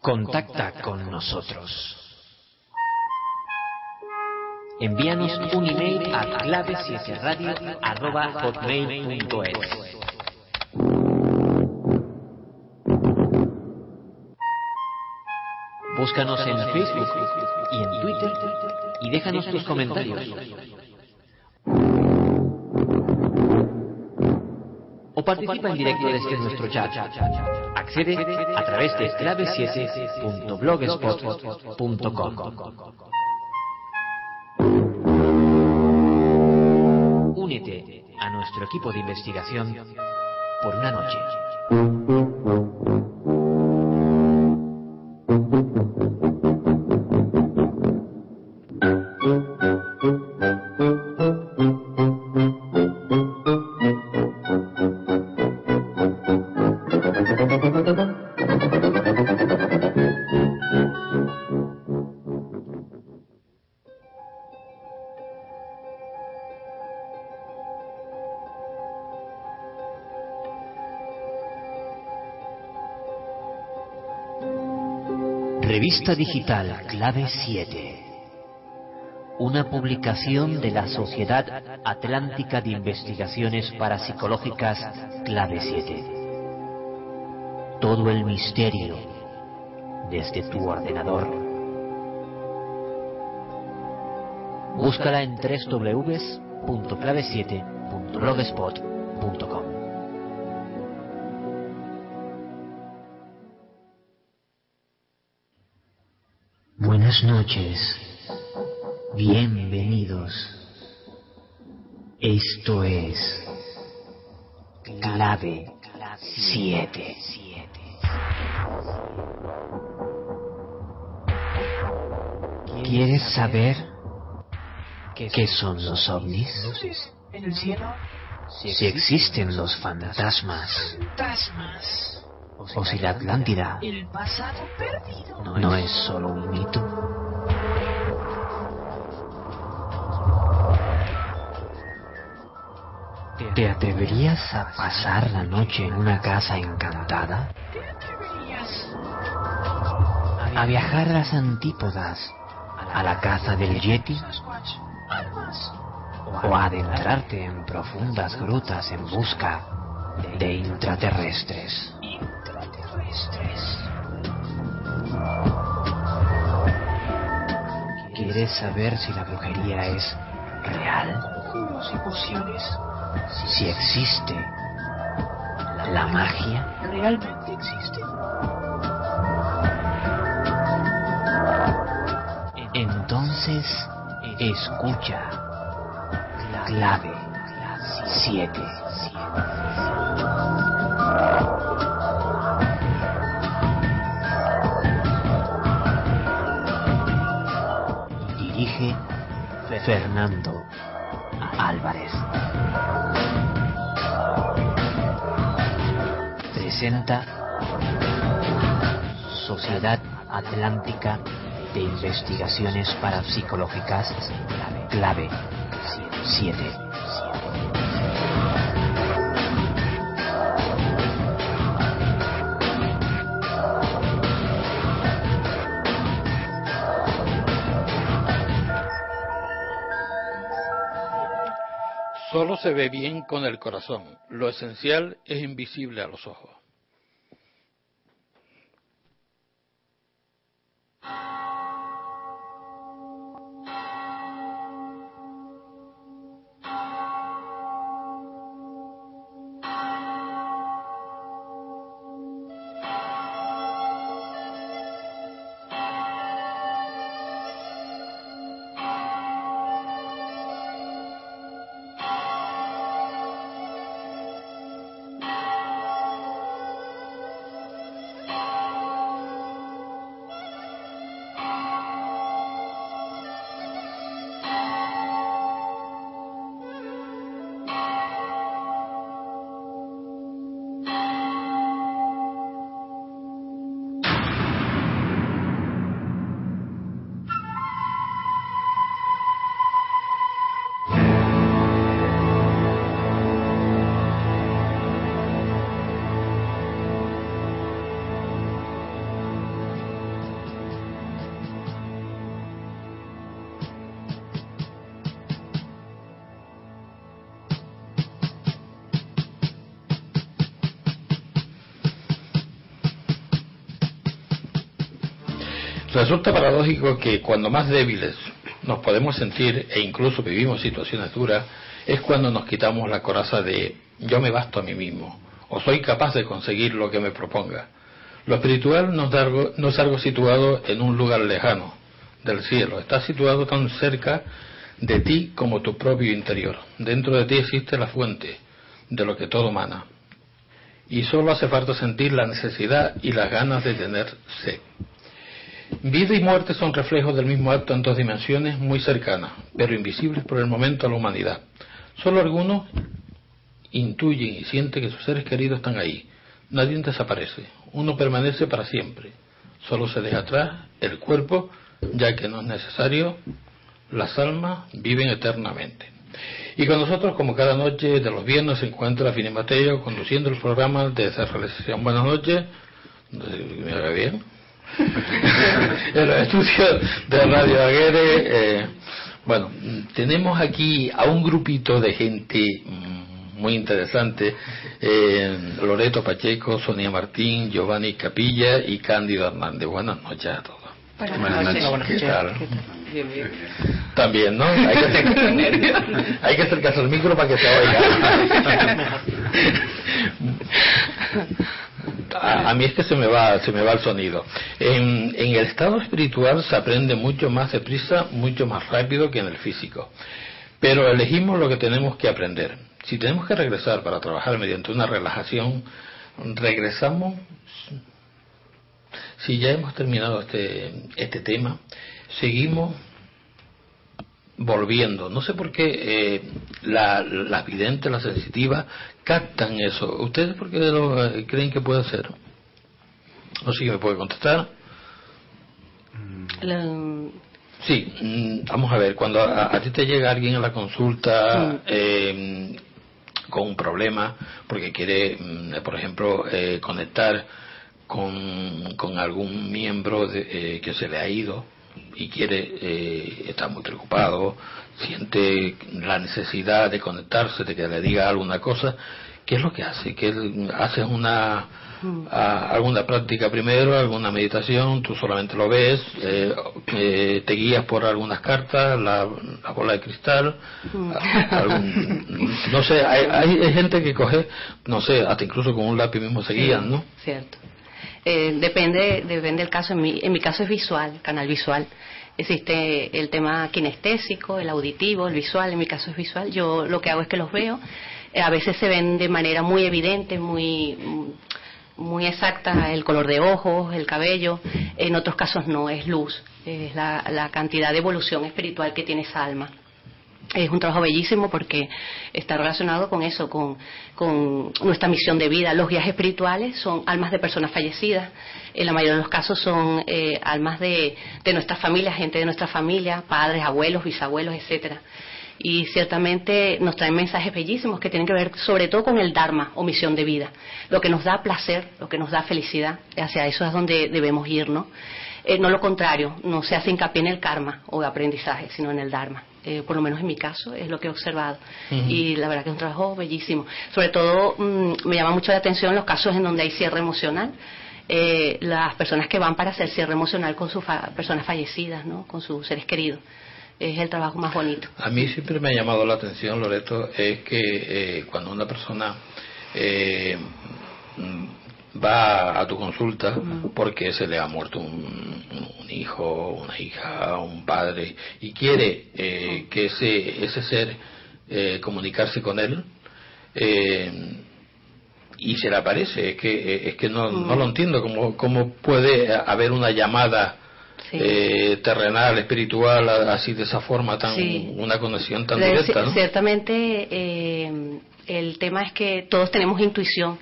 Contacta con nosotros. Envíanos un email a clave Búscanos en Facebook y en Twitter y déjanos tus comentarios. Participa en directo desde nuestro chat. Accede a través de clavesiese.blogspot.com. Únete a nuestro equipo de investigación por una noche. Digital Clave 7. Una publicación de la Sociedad Atlántica de Investigaciones Parapsicológicas Clave 7. Todo el misterio desde tu ordenador. Búscala en www.clave7.blogspot.com. Buenas noches. Bienvenidos. Esto es Clave 7. ¿Quieres saber qué son los ovnis? en el cielo. Si existen los fantasmas Fantasmas. O si la Atlántida no es solo un mito. ¿Te atreverías a pasar la noche en una casa encantada? ¿Te atreverías? ¿A viajar a las antípodas? ¿A la caza del Yeti? ¿O a adentrarte en profundas grutas en busca de intraterrestres? Intraterrestres. ¿Quieres saber si la brujería es real? Conjuros y pociones. Si existe la magia? ¿Realmente existen? Entonces, escucha. Clave 7. Fernando Álvarez. Presenta Sociedad Atlántica de Investigaciones Parapsicológicas Clave 7. Se ve bien con el corazón. Lo esencial es invisible a los ojos. Resulta paradójico que cuando más débiles nos podemos sentir e incluso vivimos situaciones duras, es cuando nos quitamos la coraza de yo me basto a mí mismo o soy capaz de conseguir lo que me proponga. Lo espiritual no es algo, situado en un lugar lejano del cielo, está situado tan cerca de ti como tu propio interior. Dentro de ti existe la fuente de lo que todo mana. Y solo hace falta sentir la necesidad y las ganas de tener sed. Vida y muerte son reflejos del mismo acto en dos dimensiones muy cercanas, pero invisibles por el momento a la humanidad. Solo algunos intuyen y sienten que sus seres queridos están ahí. Nadie desaparece, uno permanece para siempre. Solo se deja atrás el cuerpo, ya que no es necesario, las almas viven eternamente. Y con nosotros, como cada noche de los viernes, se encuentra Fini Mateo conduciendo el programa de esa realización. Buenas noches. ¿Me bien? en los estudios de Radio Aguere. Eh, bueno, tenemos aquí a un grupito de gente mm, muy interesante. Eh, Loreto Pacheco, Sonia Martín, Giovanni Capilla y Cándido Hernández. Buenas noches a todos. Buenas noches. ¿Qué tal? Bien, bien. También, ¿no? Hay que, hacer, hay que acercarse al micro para que se oiga. A, mí es que se me va se me va el sonido. En, el estado espiritual se aprende mucho más deprisa, mucho más rápido que en el físico. Pero elegimos lo que tenemos que aprender. Si tenemos que regresar para trabajar mediante una relajación, regresamos. Si ya hemos terminado este, este tema, seguimos volviendo. No sé por qué eh, la- las videntes, las sensitivas, captan eso. ¿Ustedes por qué lo eh, creen que puede ser? No sé si me puede contestar. La- Sí, mm, vamos a ver, cuando a, a ti te llega alguien a la consulta eh, con un problema, porque quiere, mm, por ejemplo, eh, conectar con, con algún miembro de- eh, que se le ha ido y quiere, eh, está muy preocupado, siente la necesidad de conectarse, de que le diga alguna cosa, ¿qué es lo que hace? ¿Que él- haces una a- alguna práctica primero, alguna meditación, tú solamente lo ves, eh, eh, te guías por algunas cartas, la, la bola de cristal, algún- no sé, hay gente que coge, no sé, hasta incluso con un lápiz mismo se guían, ¿no? Cierto. Eh, depende, depende del caso. En mi, en mi caso es visual, canal visual. Existe el tema kinestésico, el auditivo, el visual. En mi caso es visual. Yo lo que hago es que los veo. Eh, a veces se ven de manera muy evidente, muy muy exacta el color de ojos, el cabello. En otros casos no, es luz. Es la, la cantidad de evolución espiritual que tiene esa alma. Es un trabajo bellísimo porque está relacionado con eso, con, nuestra misión de vida. Los guías espirituales son almas de personas fallecidas. En la mayoría de los casos son eh, almas de, de nuestra familia, gente de nuestra familia, padres, abuelos, bisabuelos, etcétera. Y ciertamente nos traen mensajes bellísimos que tienen que ver sobre todo con el Dharma o misión de vida. Lo que nos da placer, lo que nos da felicidad, hacia eso es donde debemos ir, ¿no? Eh, no lo contrario, no se hace hincapié en el karma o aprendizaje, sino en el Dharma. Eh, por lo menos en mi caso es lo que he observado. Y la verdad que es un trabajo bellísimo. Sobre todo mm, me llama mucho la atención los casos en donde hay cierre emocional. Eh, las personas que van para hacer cierre emocional con sus fa- personas fallecidas, ¿no? con sus seres queridos. Es el trabajo más bonito. A mí siempre me ha llamado la atención, Loreto, es que eh, cuando una persona eh, mm, va a tu consulta porque se le ha muerto un, un hijo, una hija, un padre y quiere eh, que ese, ese ser eh, comunicarse con él, eh, y se le aparece, es que, eh, es que no, no lo entiendo, cómo, cómo puede haber una llamada Sí. eh, terrenal, espiritual, así de esa forma, tan Sí. una conexión tan directa. Ciertamente eh, el tema es que todos tenemos intuición.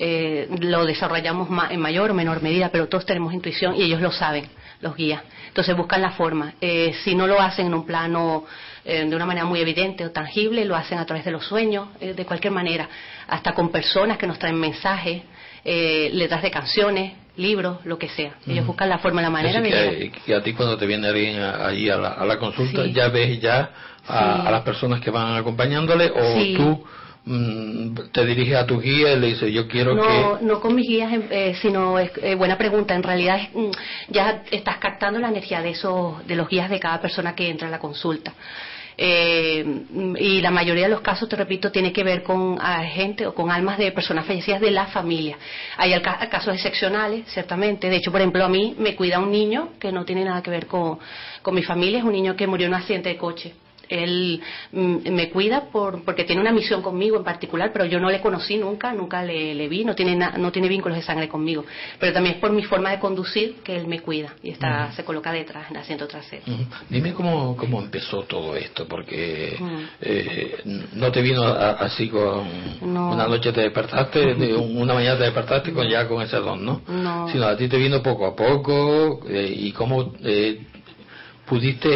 Eh, lo desarrollamos ma- en mayor o menor medida, pero todos tenemos intuición y ellos lo saben, los guías. Entonces buscan la forma. Eh, si no lo hacen en un plano eh, de una manera muy evidente o tangible, lo hacen a través de los sueños, eh, de cualquier manera, hasta con personas que nos traen mensajes, eh, letras de canciones, libros, lo que sea. Ellos buscan la forma, la manera Así que, a ti cuando te viene alguien a- allí a la, a la consulta, Sí. ya ves ya a, Sí. a las personas que van acompañándole o Sí. tú te diriges a tu guía y le dices, yo quiero no, que... no con mis guías, eh, sino es eh, buena pregunta. En realidad es, mm, ya estás captando la energía de esos, de los guías de cada persona que entra a la consulta. Eh, y la mayoría de los casos, te repito, tiene que ver con ah, gente o con almas de personas fallecidas de la familia. Hay al- casos excepcionales, ciertamente. De hecho, por ejemplo, a mí me cuida un niño que no tiene nada que ver con, con mi familia, es un niño que murió en un accidente de coche. Él mm, me cuida por, porque tiene una misión conmigo en particular, pero yo no le conocí nunca, nunca le, le vi, no tiene, na- no tiene vínculos de sangre conmigo. Pero también es por mi forma de conducir que él me cuida y está, se coloca detrás, en el asiento trasero. Dime cómo, cómo empezó todo esto, porque eh, no te vino a- así con No. una noche te despertaste, de un- una mañana te despertaste con ya con ese don, ¿no? No. Sino a ti te vino poco a poco eh, y cómo eh, pudiste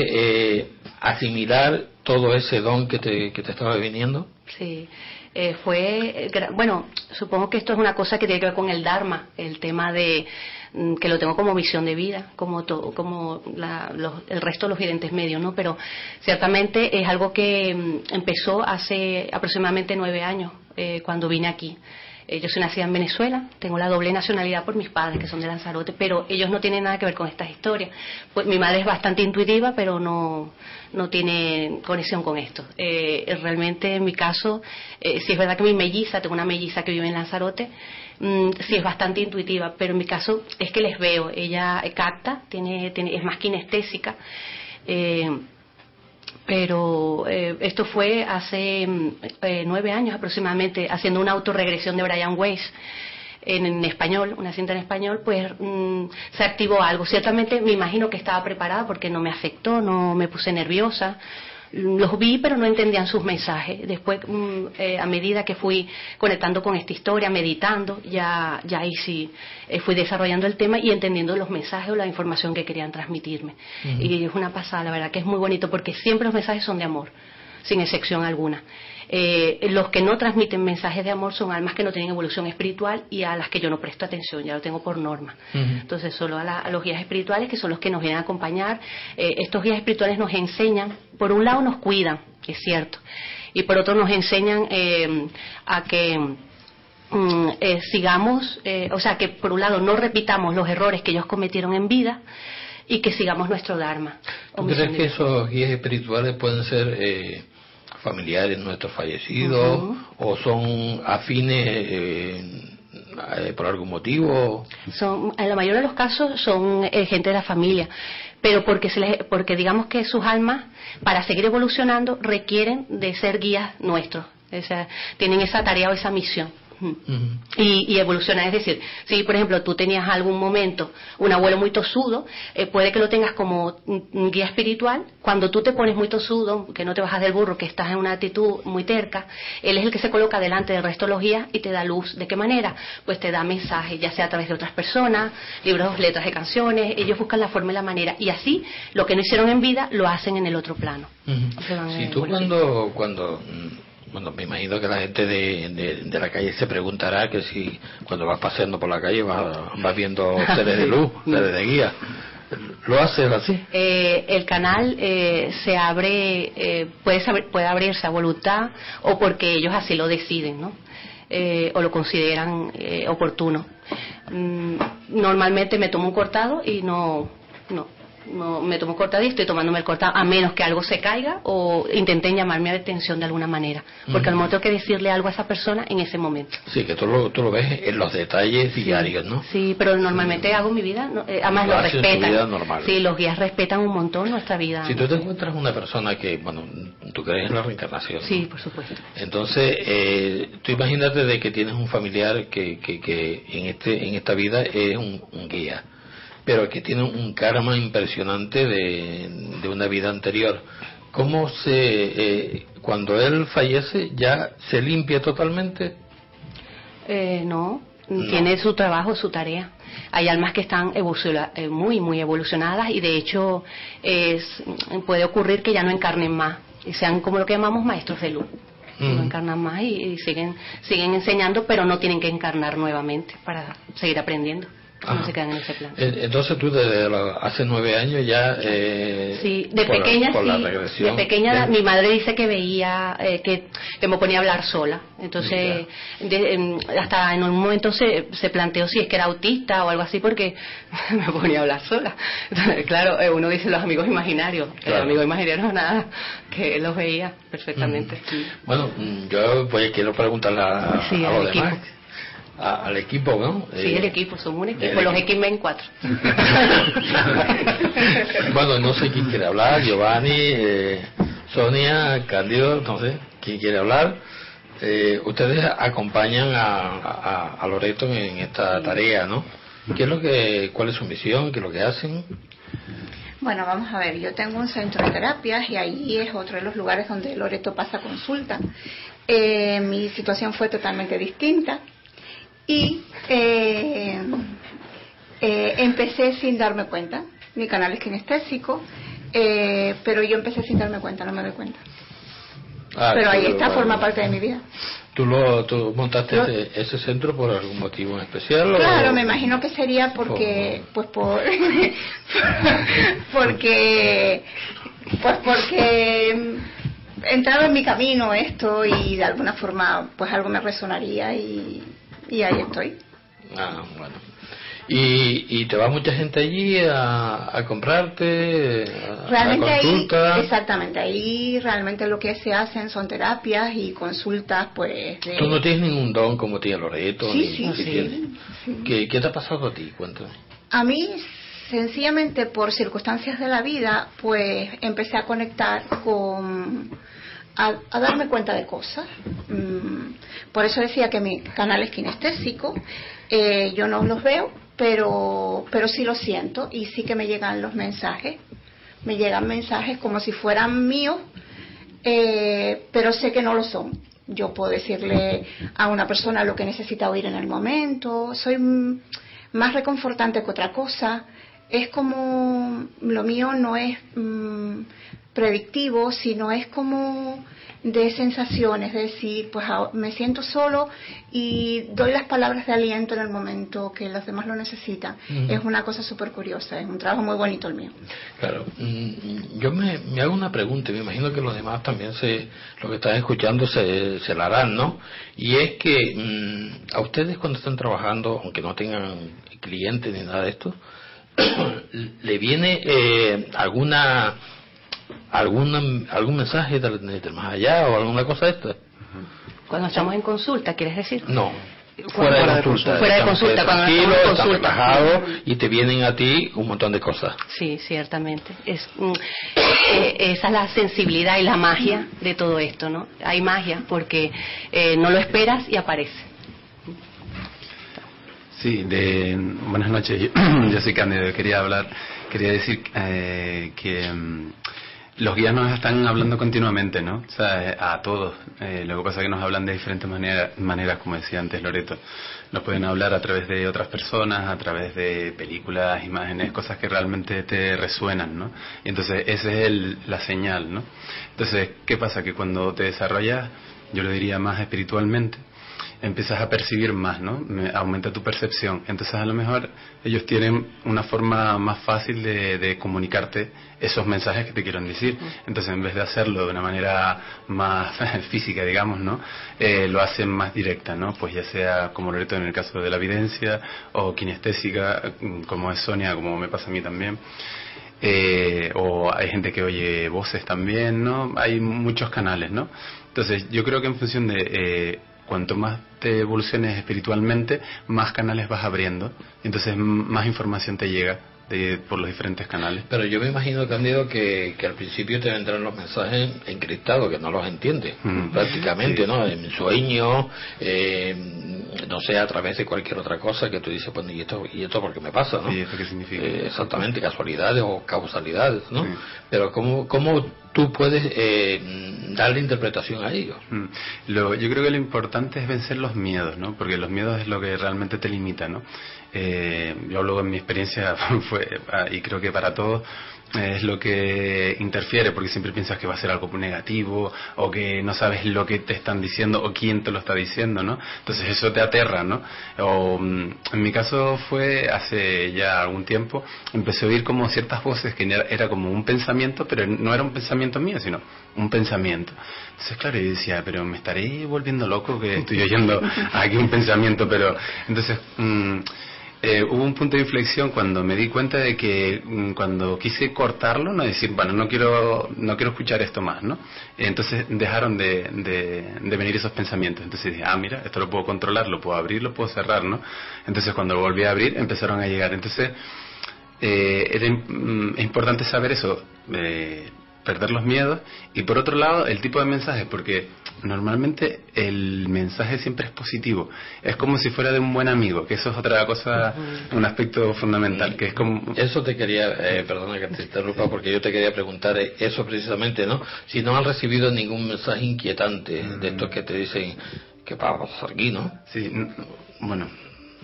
eh, asimilar todo ese don que te, que te estaba viniendo. Sí, eh, fue, eh, bueno, supongo que esto es una cosa que tiene que ver con el Dharma, el tema de mm, que lo tengo como misión de vida, como como la- los- el resto de los videntes medios, ¿no? Pero ciertamente es algo que mm, empezó hace aproximadamente nueve años, eh, cuando vine aquí. Eh, yo soy nacida en Venezuela, tengo la doble nacionalidad por mis padres, que son de Lanzarote, pero ellos no tienen nada que ver con estas historias. Pues mi madre es bastante intuitiva, pero no, no tiene conexión con esto. Eh, realmente, en mi caso, eh, sí es verdad que mi melliza, tengo una melliza que vive en Lanzarote, mm, sí es bastante intuitiva, pero en mi caso es que les veo. Ella eh, capta, tiene, tiene, es más kinestésica. Eh, pero eh, esto fue hace mm, eh, nueve años aproximadamente, haciendo una autorregresión de Brian Weiss en, español, una cinta en español, pues mm, se activó algo. Ciertamente me imagino que estaba preparada porque no me afectó, no me puse nerviosa. Los vi, pero no entendían sus mensajes. Después, mm, eh, a medida que fui conectando con esta historia, meditando, ya, ya ahí sí eh, fui desarrollando el tema y entendiendo los mensajes o la información que querían transmitirme. Y es una pasada, la verdad que es muy bonito porque siempre los mensajes son de amor, sin excepción alguna. Eh, los que no transmiten mensajes de amor son almas que no tienen evolución espiritual y a las que yo no presto atención, ya lo tengo por norma. Entonces, solo a, la- a los guías espirituales, que son los que nos vienen a acompañar. Eh, estos guías espirituales nos enseñan, por un lado nos cuidan, es cierto, y por otro nos enseñan eh, a que mm, eh, sigamos, eh, o sea, que por un lado no repitamos los errores que ellos cometieron en vida y que sigamos nuestro Dharma. ¿Tú crees que esos guías espirituales pueden ser eh, familiares nuestros fallecidos o son afines eh, eh, por algún motivo? son en la mayoría de los casos son eh, gente de la familia pero porque se les, porque digamos que sus almas para seguir evolucionando requieren de ser guías nuestros o sea, tienen esa tarea o esa misión. Y, y evolucionar. Es decir, si por ejemplo tú tenías algún momento un abuelo muy tosudo, eh, puede que lo tengas como guía espiritual. Cuando tú te pones muy tosudo, que no te bajas del burro, que estás en una actitud muy terca, él es el que se coloca delante del resto de los guías y te da luz. ¿De qué manera? Pues te da mensajes, ya sea a través de otras personas, libros, letras de canciones. Ellos buscan la forma y la manera. Y así, lo que no hicieron en vida, lo hacen en el otro plano. Si tú cuando, cuando, mm, bueno, me imagino que la gente de, de, de la calle se preguntará que si cuando vas paseando por la calle vas, vas viendo seres de luz, seres de guía. ¿Lo haces así? Eh, el canal eh, se abre, eh, puede, saber- puede abrirse a voluntad o porque ellos así lo deciden, ¿no? Eh, o lo consideran eh, oportuno. Mm, normalmente me tomo un cortado y no, no me tomo y estoy tomándome el cortado, a menos que algo se caiga o intenten llamarme a atención de alguna manera, porque a lo mejor tengo que decirle algo a esa persona en ese momento. Sí, que tú lo, tú lo ves en los detalles diarios, ¿no? Sí, pero normalmente hago mi vida, no, eh, además Lo respetan. vida normal. Sí, los guías respetan un montón nuestra vida. Si tú te encuentras una persona que, bueno, tú crees en la reencarnación, ¿no? Sí, por supuesto. Entonces, eh, tú imagínate de que tienes un familiar que, que, que en, este, en esta vida es un, un guía, pero que tiene un karma impresionante de, de una vida anterior. ¿Cómo se, eh, cuando él fallece, ya se limpia totalmente? Eh, no, No. tiene su trabajo, su tarea. Hay almas que están eh, muy, muy evolucionadas y de hecho es- puede ocurrir que ya no encarnen más y sean como lo que llamamos maestros de luz. Mm. No encarnan más y, y siguen, siguen enseñando, pero no tienen que encarnar nuevamente para seguir aprendiendo. No Ajá. se quedan en ese plan. Eh, Entonces tú desde la- hace nueve años ya... Eh, Sí, de por la- pequeña por la sí. regresión, De pequeña ¿eh? mi madre dice que veía eh, que, que me ponía a hablar sola. Entonces, de- hasta en un momento se, se planteó si es que era autista o algo así porque me ponía a hablar sola. Entonces, claro, eh, uno dice los amigos imaginarios. Claro. Los amigos imaginarios nada, que los veía perfectamente. Sí. Bueno, mm, yo pues quiero preguntarle a, Sí, a los demás, equipo. A- al equipo, ¿no? Sí, Eh, el equipo, somos un equipo, los. X-Men 4. bueno, no sé quién quiere hablar, Giovanni, eh, Sonia, Cándido, no sé quién quiere hablar. Eh, ustedes acompañan a, a, a Loreto en esta tarea, ¿no? ¿Qué es lo que, cuál es su misión? ¿Qué es lo que hacen? Bueno, vamos a ver, yo tengo un centro de terapias y ahí es otro de los lugares donde Loreto pasa consulta. Eh, mi situación fue totalmente distinta y eh, eh, empecé sin darme cuenta. Mi canal es kinestésico, eh, pero yo empecé sin darme cuenta, no me doy cuenta. Ah, pero ahí está, forma parte de mi vida. ¿Tú, lo, tú montaste ese, ese centro por algún motivo en especial? o- Claro, me imagino que sería porque, pues por, porque, pues porque entraba en mi camino esto y de alguna forma, pues algo me resonaría y, y ahí estoy. Ah, bueno. ¿Y, y te va mucha gente allí a, a comprarte? A, Realmente a ahí, consulta? exactamente, ahí realmente lo que se hacen son terapias y consultas, pues, de... Tú no tienes ningún don como tía Loreto. Sí, ni- sí, ni sí, tienes. sí. ¿Qué, qué te ha pasado a ti? Cuéntame. A mí, sencillamente por circunstancias de la vida, pues empecé a conectar con. A, a darme cuenta de cosas. Mm, Por eso decía que mi canal es kinestésico. Eh, yo no los veo, pero, pero sí los siento y sí que me llegan los mensajes. Me llegan mensajes como si fueran míos, eh, pero sé que no lo son. Yo puedo decirle a una persona lo que necesita oír en el momento. Soy más reconfortante que otra cosa. Es como lo mío no es mm, predictivo, sino es como de sensaciones, es decir, pues ah, me siento solo y doy las palabras de aliento en el momento que los demás lo necesitan. Es una cosa súper curiosa, es un trabajo muy bonito el mío. Claro, mm, yo me, me hago una pregunta, y me imagino que los demás también se, lo que están escuchando se, se la harán, ¿no? Y es que mm, a ustedes cuando están trabajando, aunque no tengan clientes ni nada de esto, le viene eh, alguna alguna algún mensaje del, del más allá o alguna cosa de esta. Cuando estamos en consulta, ¿quieres decir? No. Fuera Fuera de consulta. fuera de consulta, cuando estamos en estás consulta. relajado y te vienen a ti un montón de cosas. Sí, ciertamente. Es, mm, eh, esa es la sensibilidad y la magia de todo esto, ¿no? Hay magia porque eh, no lo esperas y aparece. Sí, de, buenas noches. Yo, yo soy Cándido. Quería hablar, quería decir eh, que mm, los guías nos están hablando continuamente, ¿no? O sea, eh, a todos. Eh, lo que pasa es que nos hablan de diferentes manera- maneras, como decía antes Loreto. Nos pueden hablar a través de otras personas, a través de películas, imágenes, cosas que realmente te resuenan, ¿no? Y entonces esa es el, la señal, ¿no? Entonces, ¿qué pasa? Que cuando te desarrollas, yo lo diría más espiritualmente, empiezas a percibir más, ¿no? Me- aumenta tu percepción. Entonces, a lo mejor ellos tienen una forma más fácil de, de comunicarte esos mensajes que te quieren decir. Entonces, en vez de hacerlo de una manera más física, digamos, ¿no? Eh, lo hacen más directa, ¿no? Pues ya sea como Loreto en el caso de la evidencia o kinestésica, mm, como es Sonia, como me pasa a mí también. Eh, o hay gente que oye voces también, ¿no? Hay muchos canales, ¿no? Entonces, yo creo que en función de eh, cuanto más te evoluciones espiritualmente, más canales vas abriendo, entonces más información te llega de- por los diferentes canales. Pero yo me imagino, Cándido, que, que al principio te vendrán los mensajes encriptados, que no los entiendes prácticamente, Sí. ¿no? En sueño, eh, no sé, a través de cualquier otra cosa que tú dices, bueno, ¿y esto, y esto por qué me pasa, no? Sí, ¿esto qué significa? Eh, exactamente, casualidades o causalidades, ¿no? Sí. Pero ¿cómo, cómo tú puedes eh, darle interpretación a ello? Mm. Lo, yo creo que lo importante es vencer los miedos, ¿no? Porque los miedos es lo que realmente te limita, ¿no? Eh, yo hablo en mi experiencia, fue, ah, y creo que para todos, es lo que interfiere, porque siempre piensas que va a ser algo negativo o que no sabes lo que te están diciendo o quién te lo está diciendo, ¿no? Entonces eso te aterra, ¿no? O, mm, en mi caso fue hace ya algún tiempo, empecé a oír como ciertas voces que era, como un pensamiento, pero no era un pensamiento mío, sino un pensamiento. Entonces, claro, yo decía, pero me estaré volviendo loco que estoy oyendo aquí un pensamiento, pero entonces... mm, eh, hubo un punto de inflexión cuando me di cuenta de que mm, cuando quise cortarlo, no decir, bueno, no quiero, no quiero escuchar esto más, ¿no? Entonces dejaron de, de, venir esos pensamientos. Entonces dije, ah, mira, esto lo puedo controlar, lo puedo abrir, lo puedo cerrar, ¿no? Entonces cuando lo volví a abrir empezaron a llegar. Entonces eh, mm, es importante saber eso, eh, perder los miedos y por otro lado el tipo de mensaje, porque normalmente el mensaje siempre es positivo, es como si fuera de un buen amigo, que eso es otra cosa, un aspecto fundamental, que es como... Eso te quería, eh, perdona que te interrumpa, porque yo te quería preguntar eso precisamente, ¿no? Si no han recibido ningún mensaje inquietante de estos que te dicen que vamos aquí, ¿no? Sí, bueno,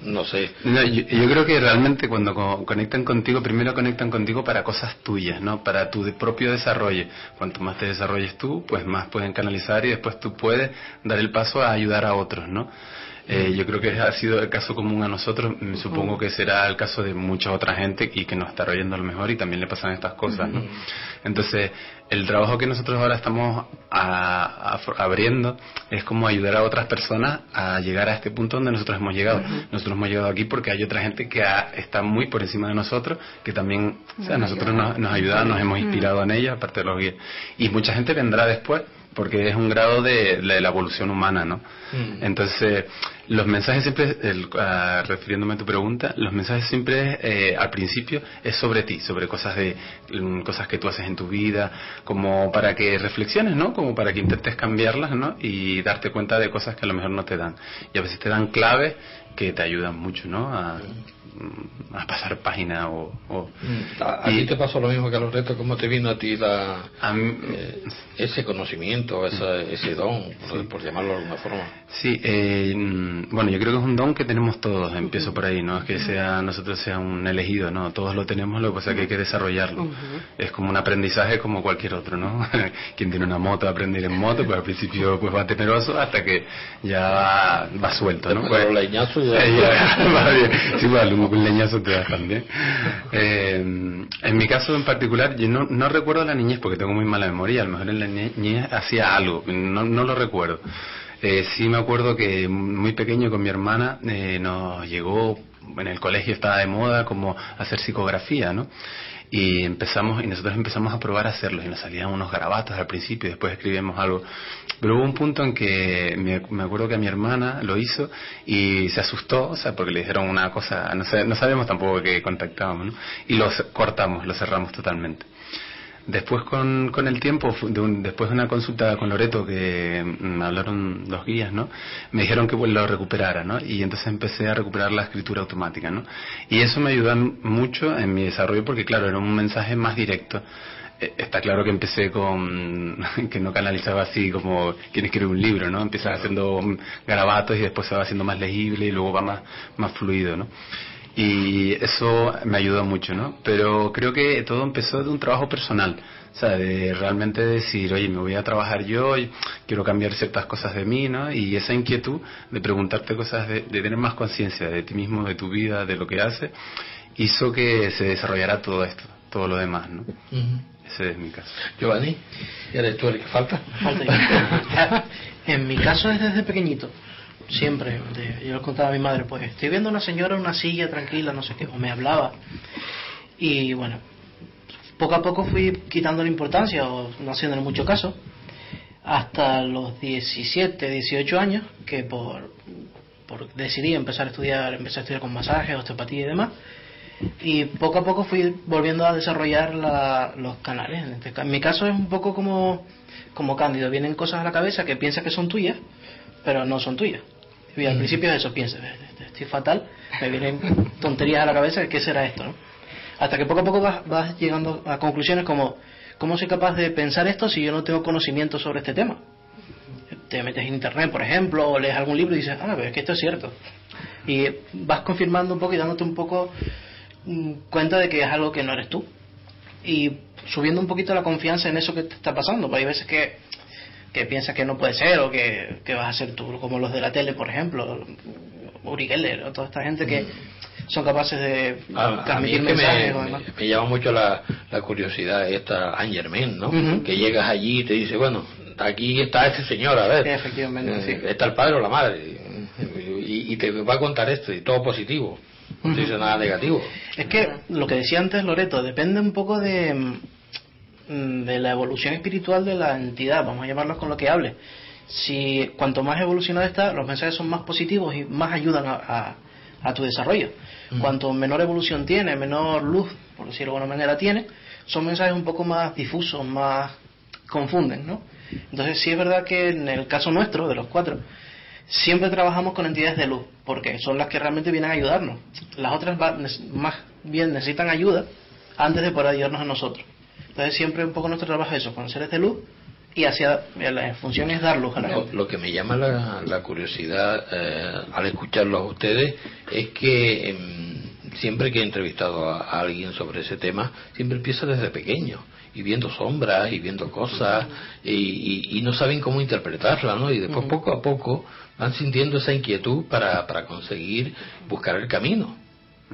No sé. No, yo, creo que realmente cuando co- conectan contigo, primero conectan contigo para cosas tuyas, ¿no? Para tu de- propio desarrollo. Cuanto más te desarrolles tú, pues más pueden canalizar y después tú puedes dar el paso a ayudar a otros, ¿no? Eh, yo creo que ha sido el caso común a nosotros, supongo que será el caso de mucha otra gente y que nos está oyendo a lo mejor y también le pasan estas cosas, ¿no? Entonces, el trabajo que nosotros ahora estamos a- a- abriendo es como ayudar a otras personas a llegar a este punto donde nosotros hemos llegado. Nosotros hemos llegado aquí porque hay otra gente que ha- está muy por encima de nosotros, que también, o sea, nosotros nos, nos ayudan, nos hemos inspirado en ellos, aparte de los guías. Y mucha gente vendrá después porque es un grado de, de la evolución humana, ¿no? Entonces, los mensajes siempre, el- ah, refiriéndome a tu pregunta, los mensajes siempre eh, al principio es sobre ti, sobre cosas de mm, cosas que tú haces en tu vida, como para que reflexiones, ¿no? Como para que intentes cambiarlas, ¿no? Y darte cuenta de cosas que a lo mejor no te dan. Y a veces te dan claves que te ayudan mucho, ¿no? A, mm, a pasar página o... o- ¿A, a ti te pasó lo mismo que a los retos? ¿Cómo te vino a ti la, a mí- eh, ese conocimiento, esa- ese don, por, por llamarlo de alguna forma? Sí, eh, mm, bueno, yo creo que es un don que tenemos todos, empiezo por ahí, no es que sea nosotros sea un elegido, no, todos lo tenemos, lo que pasa es que hay que desarrollarlo. Es como un aprendizaje como cualquier otro, ¿no? Quien tiene una moto, aprender en moto, pues al principio pues va temeroso hasta que ya va, va suelto, ¿no? Pues- los leñazos ya- Eh, ya, va bien. Sí, bueno, un un leñazo te das también. Eh, en mi caso en particular, yo no, no recuerdo la niñez porque tengo muy mala memoria, a lo mejor en la niñez hacía algo, no, no lo recuerdo. Eh, sí me acuerdo que muy pequeño con mi hermana eh, nos llegó, en el colegio estaba de moda como hacer psicografía, ¿no? Y empezamos, y nosotros empezamos a probar a hacerlos, y nos salían unos garabatos al principio, y después escribimos algo. Pero hubo un punto en que me, me acuerdo que a mi hermana lo hizo y se asustó, o sea, porque le dijeron una cosa, no, sé, no sabemos tampoco que contactábamos, ¿no? Y lo ce- cortamos, lo cerramos totalmente. Después con, con el tiempo, de un- después de una consulta con Loreto que mm, me hablaron los guías, ¿no? Me dijeron que pues, lo recuperara, ¿no? Y entonces empecé a recuperar la escritura automática, ¿no? Y eso me ayudó mucho en mi desarrollo porque, claro, era un mensaje más directo. Eh, Está claro que empecé con que no canalizaba así como quien escribe un libro, ¿no? Empiezas haciendo garabatos y después se va haciendo más legible y luego va más, más fluido, ¿no? Y eso me ayudó mucho, ¿no? Pero creo que todo empezó de un trabajo personal, o sea, de realmente decir, oye, me voy a trabajar yo, y quiero cambiar ciertas cosas de mí, ¿no? Y esa inquietud de preguntarte cosas, de, de tener más conciencia de ti mismo, de tu vida, de lo que haces, hizo que se desarrollara todo esto, todo lo demás, ¿no? Ese es mi caso. Giovanni, ¿eres tú el que falta? Falta en mi caso es desde pequeñito. Siempre. yo le contaba a mi madre, pues estoy viendo a una señora en una silla tranquila, no sé qué, o me hablaba. Y bueno, poco a poco fui quitando la importancia o no haciéndole mucho caso. Hasta los 17, 18 años, que por, por decidí empezar a estudiar, empecé a estudiar con masajes, osteopatía y demás. Y poco a poco fui volviendo a desarrollar la- los canales. En, este en mi caso es un poco como, como Cándido. Vienen cosas a la cabeza que piensas que son tuyas, pero no son tuyas. Y al principio es eso, piensas, "Eh, estoy fatal, me vienen tonterías a la cabeza, ¿qué será esto? no? Hasta que poco a poco vas, vas llegando a conclusiones como, ¿cómo soy capaz de pensar esto si yo no tengo conocimiento sobre este tema? Te metes en internet, por ejemplo, o lees algún libro y dices, ah, pero es que esto es cierto. Y vas confirmando un poco y dándote un poco mm, cuenta de que es algo que no eres tú. y subiendo un poquito la confianza en eso que te está pasando. Porque hay veces que, que piensas que no puede ser o que, que vas a ser tú, como los de la tele, por ejemplo, Uri Geller o toda esta gente que son capaces de A, a mí transmitir es que mensajes me, o llama mucho la, la curiosidad esta Angermen, ¿no? Que llegas allí y te dice, bueno, aquí está este señor, a ver. Efectivamente, Eh, sí. Está el padre o la madre. Y, y te va a contar esto, y todo positivo. No te dice nada negativo. Es que lo que decía antes Loreto, depende un poco de, mm, de la evolución espiritual de la entidad, vamos a llamarlos con lo que hable. Si cuanto más evolucionada está, los mensajes son más positivos y más ayudan a, a- a tu desarrollo. Cuanto menor evolución tiene, menor luz, por decirlo de alguna manera, tiene, son mensajes un poco más difusos, más confunden, ¿no? Entonces sí es verdad que en el caso nuestro, de los cuatro, siempre trabajamos con entidades de luz, porque son las que realmente vienen a ayudarnos. Las otras va- más bien necesitan ayuda antes de poder ayudarnos a nosotros. Entonces siempre un poco nuestro trabajo es eso, con seres de luz y hacia la función es dar luz a la Lo, gente. lo que me llama la, la curiosidad eh, al escucharlos a ustedes es que em, siempre que he entrevistado a, a alguien sobre ese tema, siempre empieza desde pequeño y viendo sombras y viendo cosas y, y- y no saben cómo interpretarla, ¿no? Y después poco a poco van sintiendo esa inquietud para, para conseguir buscar el camino.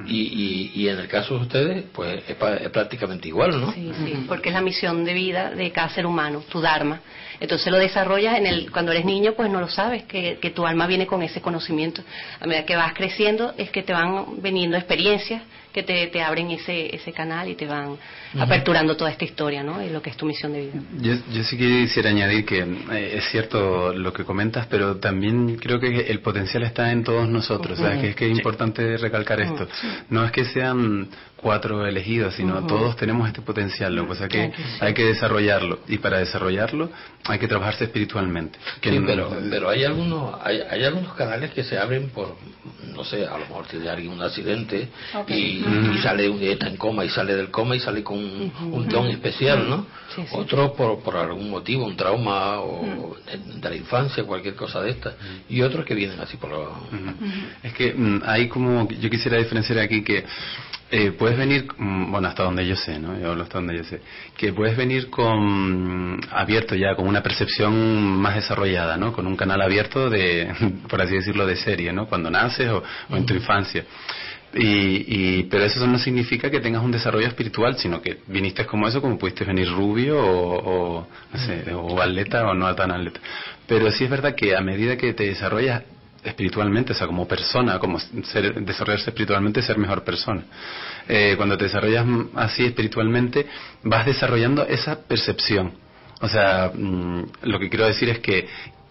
Y, y, y en el caso de ustedes, pues es, pa- es prácticamente igual, ¿no? Sí, sí, porque es la misión de vida de cada ser humano, tu Dharma. Entonces lo desarrollas en el, cuando eres niño, pues no lo sabes, que, que tu alma viene con ese conocimiento. A medida que vas creciendo, es que te van veniendo experiencias que te, te abren ese, ese canal y te van aperturando toda esta historia, ¿no? Y lo que es tu misión de vida. Yo, yo sí quisiera añadir que eh, es cierto lo que comentas, pero también creo que el potencial está en todos nosotros. ¿sabes? Que es que es importante recalcar esto. No es que sean cuatro elegidos, sino todos tenemos este potencial. Lo que pasa que hay que desarrollarlo. Y para desarrollarlo hay que trabajarse espiritualmente. Que Sí, no- pero, pero hay algunos hay, hay algunos canales que se abren por, no sé, a lo mejor tiene alguien un accidente y, y sale, está en coma y sale del coma y sale con un, un don especial, ¿no? Sí, sí. Otros por, por algún motivo, un trauma o de, de la infancia, cualquier cosa de esta. Y otros que vienen así por lo... Es que mm, hay como, yo quisiera diferenciar aquí que eh, puedes venir, mm, bueno, hasta donde yo sé, ¿no? Yo hablo hasta donde yo sé, que puedes venir con mm, abierto ya, con una percepción más desarrollada, ¿no? Con un canal abierto de, por así decirlo, de serie, ¿no? Cuando naces o, o en tu infancia. Y, y, pero eso no significa que tengas un desarrollo espiritual, sino que viniste como eso, como pudiste venir rubio o, o, no sé, o atleta o no tan atleta. Pero sí es verdad que a medida que te desarrollas espiritualmente, o sea, como persona, como ser, desarrollarse espiritualmente, ser mejor persona. Eh, cuando te desarrollas así espiritualmente, vas desarrollando esa percepción. O sea, mm, lo que quiero decir es que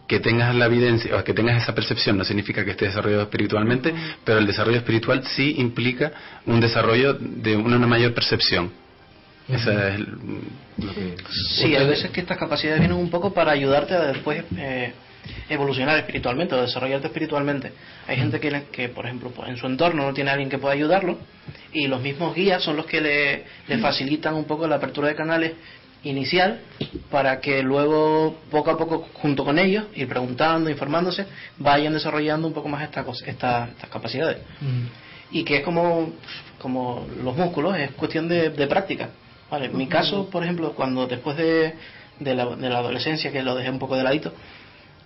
que tengas la evidencia o que tengas esa percepción no significa que estés desarrollado espiritualmente, pero el desarrollo espiritual sí implica un desarrollo de una, una mayor percepción. Esa es lo que Sí, hay veces que estas capacidades vienen un poco para ayudarte a después eh, evolucionar espiritualmente o desarrollarte espiritualmente. Hay gente que, que, por ejemplo, pues, en su entorno no tiene alguien que pueda ayudarlo y los mismos guías son los que le, le facilitan un poco la apertura de canales inicial para que luego poco a poco junto con ellos ir preguntando informándose vayan desarrollando un poco más esta cosa, esta- estas capacidades y que es como, como los músculos, es cuestión de, de práctica. Vale, en mi caso, por ejemplo, cuando después de, de, la, de la adolescencia, que lo dejé un poco de ladito,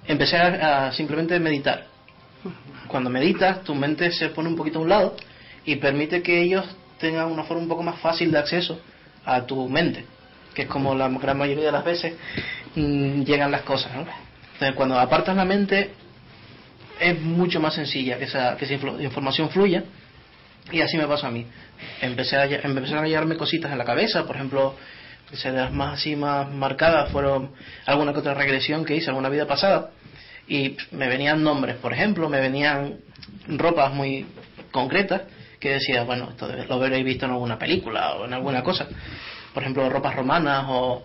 empecé a, simplemente meditar. Cuando meditas, tu mente se pone un poquito a un lado y permite que ellos tengan una forma un poco más fácil de acceso a tu mente, que es como la gran mayoría de las veces mm, llegan las cosas. ¿no? Entonces, cuando apartas la mente, es mucho más sencilla que esa, que esa información fluya y así me pasó a mí. Empecé a, empezaron a llegarme cositas en la cabeza, por ejemplo, de las más así más marcadas fueron alguna que otra regresión que hice, alguna vida pasada, y me venían nombres, por ejemplo, me venían ropas muy concretas que decía, bueno, esto lo habréis visto en alguna película o en alguna cosa. Por ejemplo, ropas romanas o,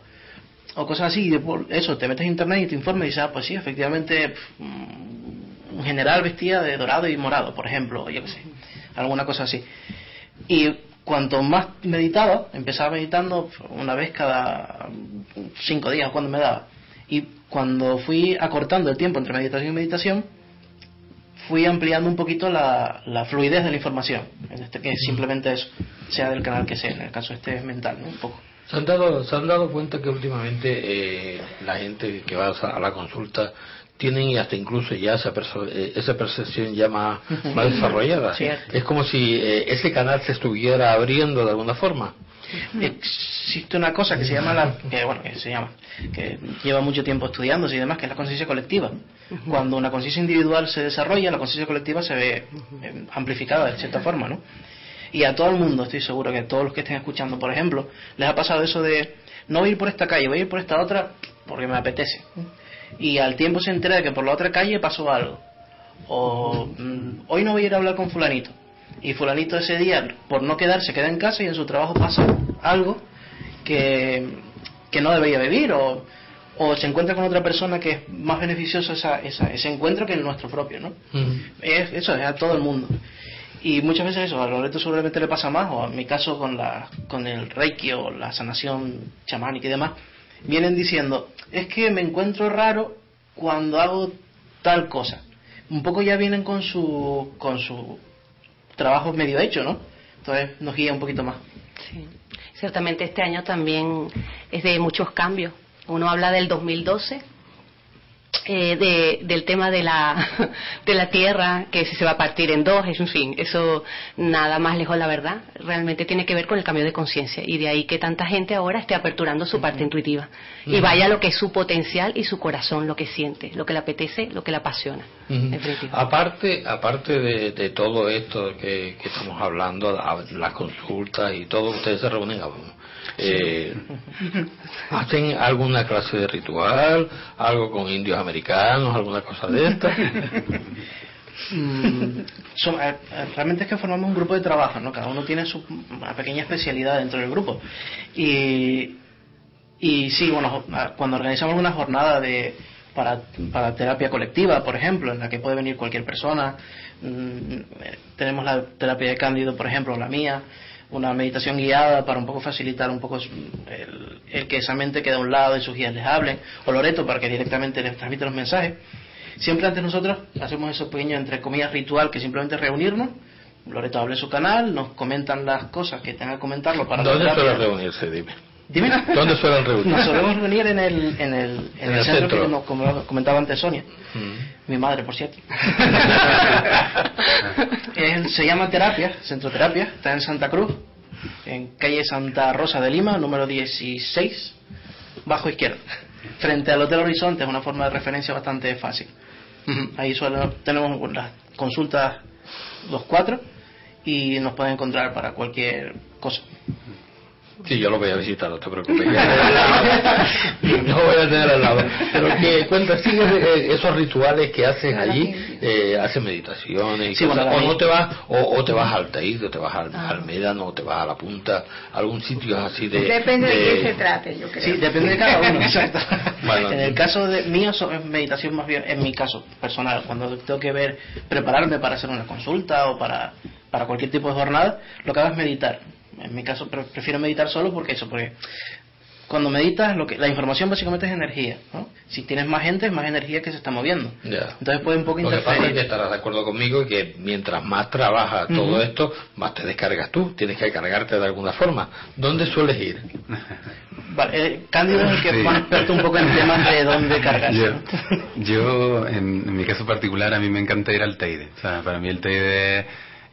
o cosas así. y de por eso, te metes en internet y te informas y dices, ah, pues sí, efectivamente, mm, un general vestía de dorado y morado, por ejemplo, o yo qué sé, alguna cosa así. Y cuanto más meditaba, empezaba meditando una vez cada cinco días cuando me daba. Y cuando fui acortando el tiempo entre meditación y meditación, fui ampliando un poquito la, la fluidez de la información. En este que es simplemente eso, sea del canal que sea, en el caso este es mental, ¿no? Un poco. ¿Se han dado, se han dado cuenta que últimamente eh, la gente que va a la consulta tienen hasta incluso ya esa, eh, esa percepción ya más, más desarrollada? Cierto. Es como si eh, ese canal se estuviera abriendo de alguna forma. existe una cosa que se llama la que bueno que se llama que lleva mucho tiempo estudiándose y demás que es la conciencia colectiva. Cuando una conciencia individual se desarrolla la conciencia colectiva se ve eh, amplificada de cierta forma no y a todo el mundo estoy seguro que a todos los que estén escuchando por ejemplo les ha pasado eso de no voy a ir por esta calle voy a ir por esta otra porque me apetece y al tiempo se entera de que por la otra calle pasó algo. O mm, hoy no voy a ir a hablar con fulanito. Y fulanito ese día por no quedar se queda en casa y en su trabajo pasa algo que, que no debería vivir o, o se encuentra con otra persona que es más beneficioso esa, esa- ese encuentro que el nuestro propio ¿no? es, eso es a todo el mundo. Y muchas veces eso a Loreto seguramente le pasa más o en mi caso con la con el reiki o la sanación chamánica y demás vienen diciendo es que me encuentro raro cuando hago tal cosa un poco ya vienen con su con su trabajo medio hecho no entonces nos guía un poquito más Sí. Ciertamente este año también es de muchos cambios. Uno habla del 2012, eh, de, del tema de la, de la tierra, que si se va a partir en dos, es, en fin, eso nada más lejos de la verdad. Realmente tiene que ver con el cambio de conciencia. Y de ahí que tanta gente ahora esté aperturando su parte intuitiva. Y vaya lo que es su potencial y su corazón, lo que siente, lo que le apetece, lo que le apasiona. Aparte, aparte de, de todo esto que, que estamos hablando, la- las consultas y todo, ustedes se reúnen a- eh, ¿Hacen alguna clase de ritual? ¿Algo con indios americanos? ¿Alguna cosa de esta? Mm, son- eh, eh, realmente es que formamos un grupo de trabajo, ¿no? Cada uno tiene su una pequeña especialidad dentro del grupo. Y, y sí, bueno, a- cuando organizamos una jornada de para, para terapia colectiva, por ejemplo, en la que puede venir cualquier persona, mm, eh, tenemos la terapia de Cándido, por ejemplo, la mía, una meditación guiada para un poco facilitar un poco el, el que esa mente quede a un lado y sus guías les hablen, o Loreto para que directamente les transmita los mensajes. Siempre antes nosotros hacemos eso pequeño, entre comillas, ritual, que simplemente reunirnos. Loreto abre su canal, nos comentan las cosas que tengan que comentarlo para ¿Dónde reunirse? Dime. Dime. ¿Dónde suelen reunirse? Nos solemos reunir en el, en el, en En el el centro, centro. que nos como comentaba antes Sonia. Mm. Mi madre, por cierto. Se llama Terapia, Centro Terapia, está en Santa Cruz, en calle Santa Rosa de Lima, número 16, bajo izquierda. Frente al Hotel Horizonte, es una forma de referencia bastante fácil. Ahí suelo- tenemos las consultas los cuatro y nos pueden encontrar para cualquier cosa. Sí, yo lo voy a visitar, no te preocupes. no voy a tener al lado. Pero que cuenta, sigues eh, esos rituales que haces allí, eh, haces meditaciones y Sí, cosas, bueno, o no te vas, o, o te vas al Teide, o te vas al, al Médano, o te vas a la punta, algún sitio así de... Depende de, de- qué se trate, yo creo. Sí, depende de cada uno, exacto. Bueno, en el caso de mío es meditación más bien, en mi caso personal, cuando tengo que ver, prepararme para hacer una consulta o para, para cualquier tipo de jornada, lo que hago es meditar. En mi caso pre- prefiero meditar solo porque eso, porque cuando meditas, lo que, la información básicamente es energía. ¿no? Si tienes más gente, es más energía que se está moviendo. Ya. Entonces puede un poco Lo que pasa es que interferir. estarás de acuerdo conmigo que mientras más trabajas todo Ujú. esto, más te descargas tú, tienes que cargarte de alguna forma. ¿Dónde sueles ir? Vale, eh, Cándido es el que Sí. más experto un poco en temas de dónde cargarse. Yo, ¿no? yo, en, en mi caso particular, a mí me encanta ir al Teide. O sea, para mí el Teide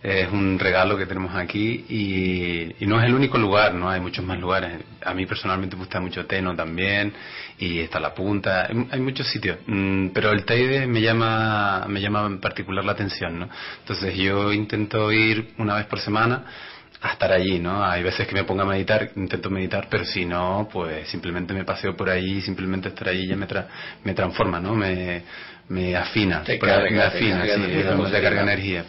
es un regalo que tenemos aquí y, y no es el único lugar, ¿no? Hay muchos más lugares. A mí personalmente me gusta mucho Teno también y está La Punta. Hay, hay muchos sitios, Mm, pero el Teide me llama, me llama en particular la atención, ¿no? Entonces yo intento ir una vez por semana a estar allí, ¿no? Hay veces que me pongo a meditar, intento meditar, pero si no, pues simplemente me paseo por ahí, simplemente estar allí ya me, tra- me transforma, ¿no? Me, me afina, me afina, sí, se carga energía.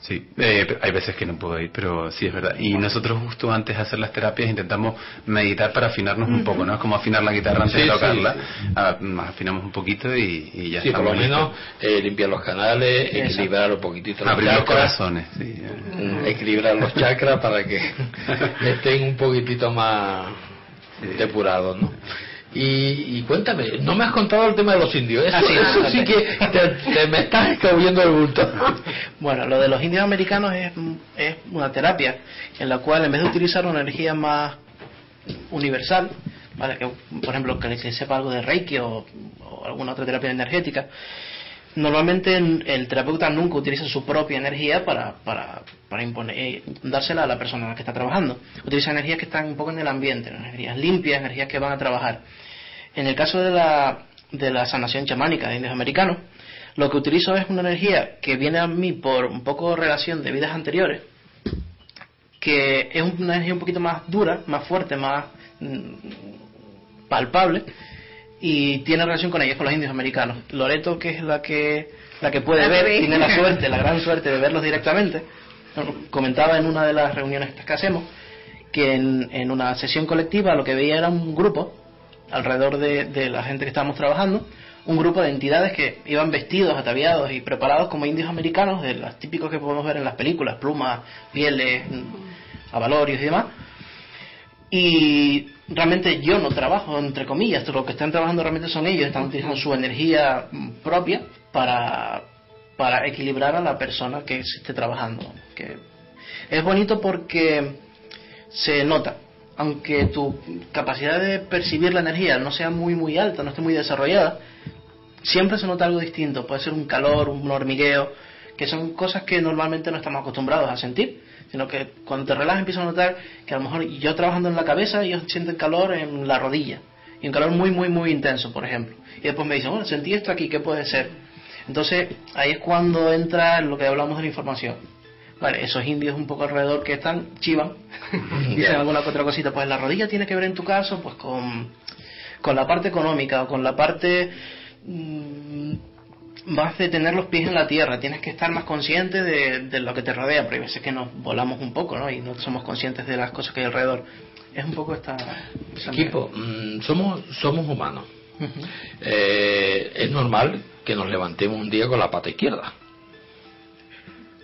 Sí, eh, hay veces que no puedo ir, pero sí es verdad. Y nosotros justo antes de hacer las terapias intentamos meditar para afinarnos un poco, ¿no? Es como afinar la guitarra antes Sí, de sí, tocarla. sí. Ah, nos afinamos un poquito y, y ya Sí, por lo estamos menos eh, limpiar los canales, equilibrar un poquitito los Abrir los corazones, sí. Mm, equilibrar los chakras para que estén un poquitito más depurados, ¿no? Y, y cuéntame, no me has contado el tema de los indios. Eso, Ah, sí, eso sí que te, te me estás escabullendo el bulto. Bueno, lo de los indios americanos es, es una terapia en la cual en vez de utilizar una energía más universal, ¿vale? que, por ejemplo, que se sepa algo de Reiki o, o alguna otra terapia energética, normalmente el terapeuta nunca utiliza su propia energía para, para, para imponer, eh, dársela a la persona que está trabajando. Utiliza energías que están un poco en el ambiente, energías limpias, energías que van a trabajar. En el caso de la, de la sanación chamánica de indios americanos, lo que utilizo es una energía que viene a mí por un poco relación de vidas anteriores, que es una energía un poquito más dura, más fuerte, más mm, palpable y tiene relación con ellos, con los indios americanos. Loreto, que es la que la que puede ver, ve. tiene la suerte, la gran suerte de verlos directamente. Comentaba en una de las reuniones que hacemos que en, en una sesión colectiva lo que veía era un grupo alrededor de, de la gente que estábamos trabajando, un grupo de entidades que iban vestidos, ataviados y preparados como indios americanos, de los típicos que podemos ver en las películas, plumas, pieles, avalorios y demás. Y realmente yo no trabajo, entre comillas, lo que están trabajando realmente son ellos, están utilizando su energía propia para, para equilibrar a la persona que esté trabajando. Que es bonito porque se nota, aunque tu capacidad de percibir la energía no sea muy muy alta, no esté muy desarrollada, siempre se nota algo distinto. Puede ser un calor, un hormigueo, que son cosas que normalmente no estamos acostumbrados a sentir, sino que cuando te relajas empiezas a notar que a lo mejor yo trabajando en la cabeza, ellos sienten calor en la rodilla, y un calor muy, muy, muy intenso, por ejemplo. Y después me dicen, bueno, sentí esto aquí, ¿qué puede ser? Entonces ahí es cuando entra lo que hablamos de la información. Vale, esos indios un poco alrededor que están chivan, dicen alguna otra cosita, pues la rodilla tiene que ver en tu caso pues con, con la parte económica o con la parte mm, más de tener los pies en la tierra, tienes que estar más consciente de, de lo que te rodea, porque hay veces que nos volamos un poco, ¿no? Y no somos conscientes de las cosas que hay alrededor. Es un poco esta... Equipo, mm, somos, somos humanos. Eh, es normal que nos levantemos un día con la pata izquierda.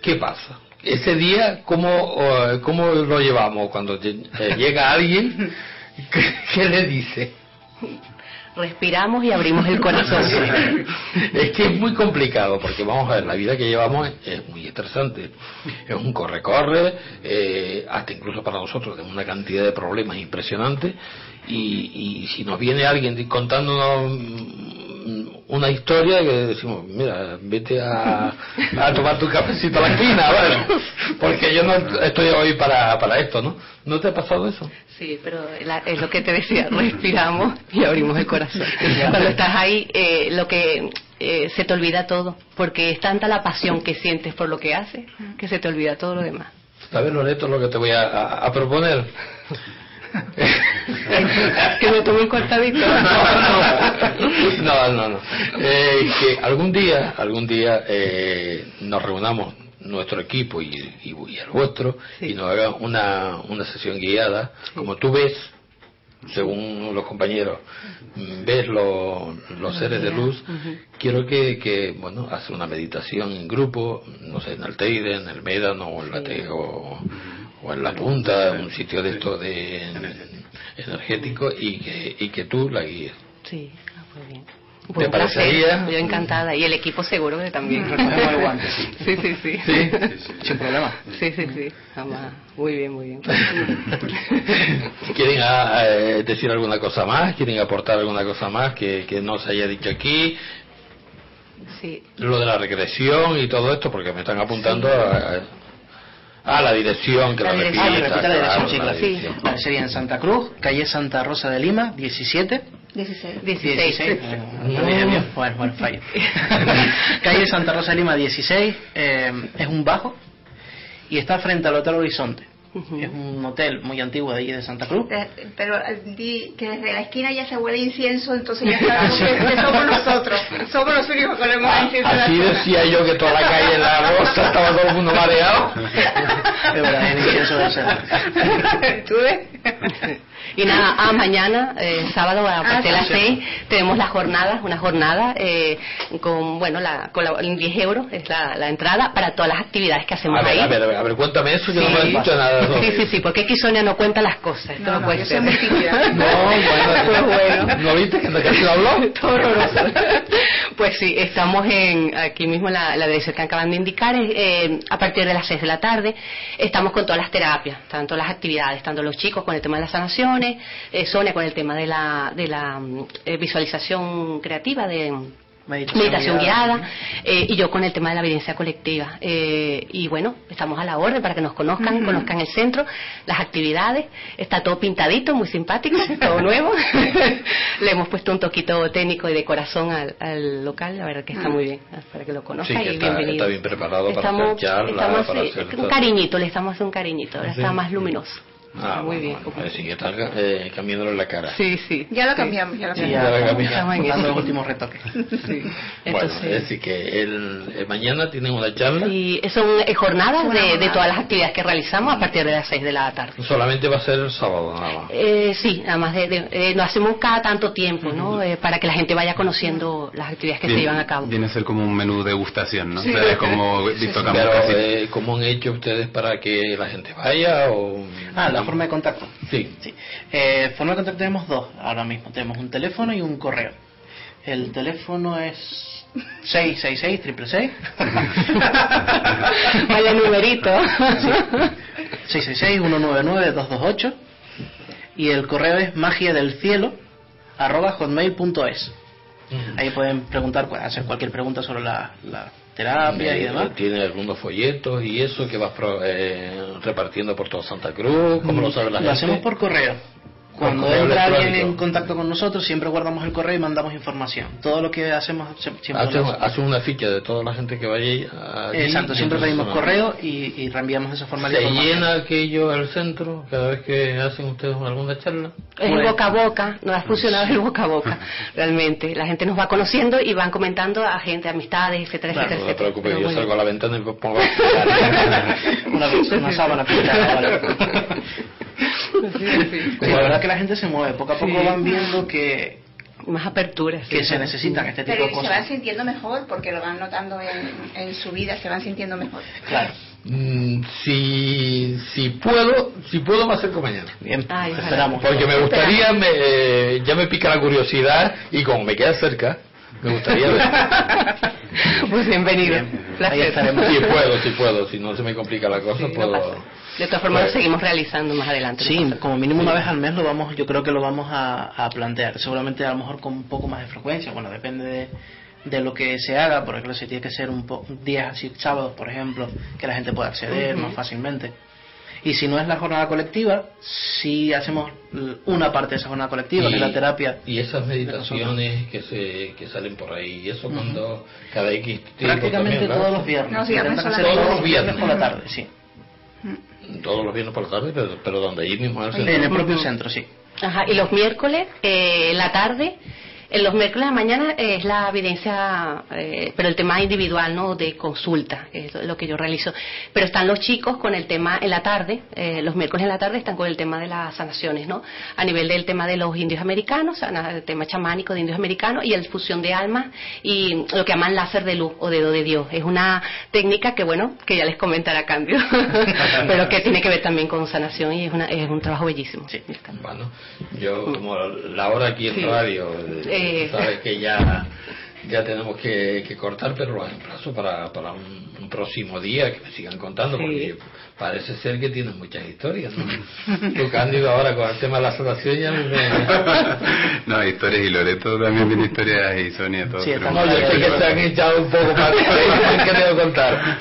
¿Qué pasa? Ese día, ¿cómo, cómo lo llevamos? Cuando eh, llega alguien, ¿qué, qué le dice? Respiramos y abrimos el corazón. es que es muy complicado porque vamos a ver, la vida que llevamos es, muy estresante. Es un corre-corre, eh, hasta incluso para nosotros tenemos una cantidad de problemas impresionantes y, y si nos viene alguien contándonos una historia que decimos, mira, vete a, a tomar tu cafecito a la esquina, ¿vale? porque yo no estoy hoy para, para esto, ¿no? ¿No te ha pasado eso? Sí, pero la- es lo que te decía, respiramos y abrimos el corazón. Cuando estás ahí, eh, lo que eh, se te olvida todo, porque es tanta la pasión que sientes por lo que haces que se te olvida todo lo demás. ¿Sabes, Loreto, lo que te voy a, a- a proponer? que me tome un cortadito. no, no, no. Eh, que algún día, algún día eh, nos reunamos nuestro equipo y, y- y el vuestro y nos haga una, una sesión guiada, como tú ves, según los compañeros, ves lo- los seres de luz. Quiero que, que, bueno, hace una meditación en grupo, no sé, en el Teide, en el Médano o en la Te- o, en la punta, un sitio de esto de energético y que, y que tú la guíes. Sí, ah, pues bien. ¿Te Pues parecería? Yo encantada. Y el equipo seguro que también. El guante. Sí, sí, sí. Sí. Sin problema. Sí, sí, sí. Jamás. Muy bien, muy bien. ¿Quieren ah, eh, decir alguna cosa más? ¿Quieren aportar alguna cosa más que, que no se haya dicho aquí? Sí. Lo de la regresión y todo esto, porque me están apuntando a, a la dirección, que la, La dirección. Ah, que repita, repita la dirección, claro, sí, la claro. dirección. Vale, sería en Santa Cruz, calle Santa Rosa de Lima, 17. 16. 16. 16. eh, no. Bueno, bueno, fallo. calle Santa Rosa de Lima, 16. eh, es un bajo y está frente al Hotel Horizonte. Es un hotel muy antiguo de allí de Santa Cruz. Eh, Pero eh, di que desde la esquina ya se huele incienso, entonces ya sabemos que, que somos nosotros. Somos los únicos que le hemos incienso. Así zona. decía yo que toda la calle en la rosa estaba todo el mundo mareado. Es verdad, el incienso de ese. ¿Tú ves? Y nada, ah, mañana, eh, sábado a partir de Ah, las sí. 6, tenemos las jornadas, una jornada eh, con, bueno, la, con la- 10 euros es la, la entrada para todas las actividades que hacemos A ver, ahí. a ver, a ver, a ver, cuéntame eso, yo no me he dicho nada. Sí, sí, sí, porque aquí Sonia no cuenta las cosas, esto No, no, no, puede ser. No, bueno, Pues bueno. ¿no viste que casi no habló? Todo horroroso. Pues sí, estamos en aquí mismo la, la dirección que acaban de indicar, eh, a partir de las 6 de la tarde. Estamos con todas las terapias, tanto las actividades, tanto los chicos con el tema de las sanaciones, eh, Sonia con el tema de la, de la mm, eh, visualización creativa, de meditación, guiada, eh, y yo con el tema de la evidencia colectiva. Eh, y bueno, estamos a la orden para que nos conozcan, conozcan el centro, las actividades. Está todo pintadito, muy simpático, todo nuevo. Le hemos puesto un toquito técnico y de corazón al, al local, la verdad que está muy bien, para que lo conozcan y está, bienvenido. está bien preparado Estamos, para hacer charla, estamos, para hacer... un cariñito, le estamos haciendo un cariñito, ahora ¿Sí? está más luminoso. Ah, muy bueno, bien. bueno, pues sí, que está eh, cambiándole la cara. Sí, sí. Ya lo sí. cambiamos, ya lo Sí, cambiamos. ya Ya la estamos, cambiamos. dando los últimos retoques. Sí. Bueno, Entonces, es decir, que el, eh, mañana tienen una charla. y son eh, jornadas de, de todas las actividades que realizamos a partir de las 6 de la tarde. Solamente va a ser el sábado, nada más. Eh, sí, además de, de- eh, lo hacemos cada tanto tiempo, ¿no? Eh, para que la gente vaya conociendo las actividades que se llevan a cabo. Viene a ser como un menú degustación, ¿no? O sea, es como Pero, eh, ¿cómo han hecho ustedes para que la gente vaya? O... Ah, la forma de contacto. Sí. Sí. Eh, forma de contacto tenemos dos ahora mismo. Tenemos un teléfono y un correo. El teléfono es 666 666 Vaya numerito. 666-199-228 y el correo es magia del cielo arroba hotmail.es ahí pueden preguntar hacer cualquier pregunta sobre la, la terapia y Eh, demás Tiene algunos folletos y eso que vas pro- eh, repartiendo por toda Santa Cruz. ¿Cómo lo sabe la lo gente? hacemos por correo cuando entra alguien en contacto con nosotros siempre guardamos el correo y mandamos información todo lo que hacemos siempre Hace, lo hacemos. hace una ficha de toda la gente que vaya allí. exacto siempre pedimos correo y, y reenviamos esa forma la ¿Se llena aquello al centro cada vez que hacen ustedes alguna charla? Es el boca a boca, no ha funcionado el boca a boca, realmente. La gente nos va conociendo y van comentando a gente, amistades, etcétera, Bueno, etcétera, no me etcétera. preocupe, Pero yo bueno. salgo a la ventana y me pongo a una, una sábana pintada, Sí, la verdad que la gente se mueve, poco a poco Sí. van viendo que, Más aperturas. que se necesitan este tipo Pero de que se van cosas. sintiendo mejor porque lo van notando en, en su vida, se van sintiendo mejor. Claro. Mm, si, si puedo, si puedo me acerco mañana. Bien, Ay, esperamos. Porque me gustaría, me, eh, ya me pica la curiosidad y como me queda cerca, me gustaría ver. Pues bienvenido. Bien. Ahí estaremos. Si puedo, si puedo, si no se me complica la cosa, Sí, puedo. De todas formas, Pues- lo seguimos realizando más adelante. Sí, como mínimo una vez al mes lo vamos, yo creo que lo vamos a, a plantear. Seguramente a lo mejor con un poco más de frecuencia. Bueno, depende de, de lo que se haga. Por ejemplo, si tiene que ser un po- días así, sábados, por ejemplo, que la gente pueda acceder más fácilmente. Y si no es la jornada colectiva, sí hacemos una parte de esa jornada colectiva, que es la terapia. y esas meditaciones que se que salen por ahí, y eso cuando cada X tiempo Prácticamente también, todos los viernes. No, sí, viernes Intentan solamente. hacer Todos los viernes. por la tarde, sí. Todos los viernes por la tarde, pero, pero donde allí mismo en el En centro. el propio centro, sí. Ajá, y los miércoles, eh, en la tarde, en los miércoles de la mañana es la evidencia, eh, pero el tema individual, ¿no? De consulta, es lo que yo realizo. Pero están los chicos con el tema en la tarde, eh, los miércoles en la tarde están con el tema de las sanaciones, ¿no? A nivel del tema de los indios americanos, el tema chamánico de indios americanos y el fusión de almas y lo que llaman láser de luz o dedo de Dios. Es una técnica que, bueno, que ya les comentará a cambio, pero que tiene que ver también con sanación y es, una, es un trabajo bellísimo. Sí. Bueno, yo como la hora aquí en Sí. radio, eh, Eh. sabes que ya ya tenemos que, que cortar, pero los emplazo para, para un, un próximo día que me sigan contando, Sí. porque parece ser que tienen muchas historias. ¿no? Tu Cándido ahora con el tema de la sanación ya me... no, historias y Loreto también tiene historias y Sonia todo. Sí, pero- estamos- No, yo sé que se han echado un poco más que debo contar,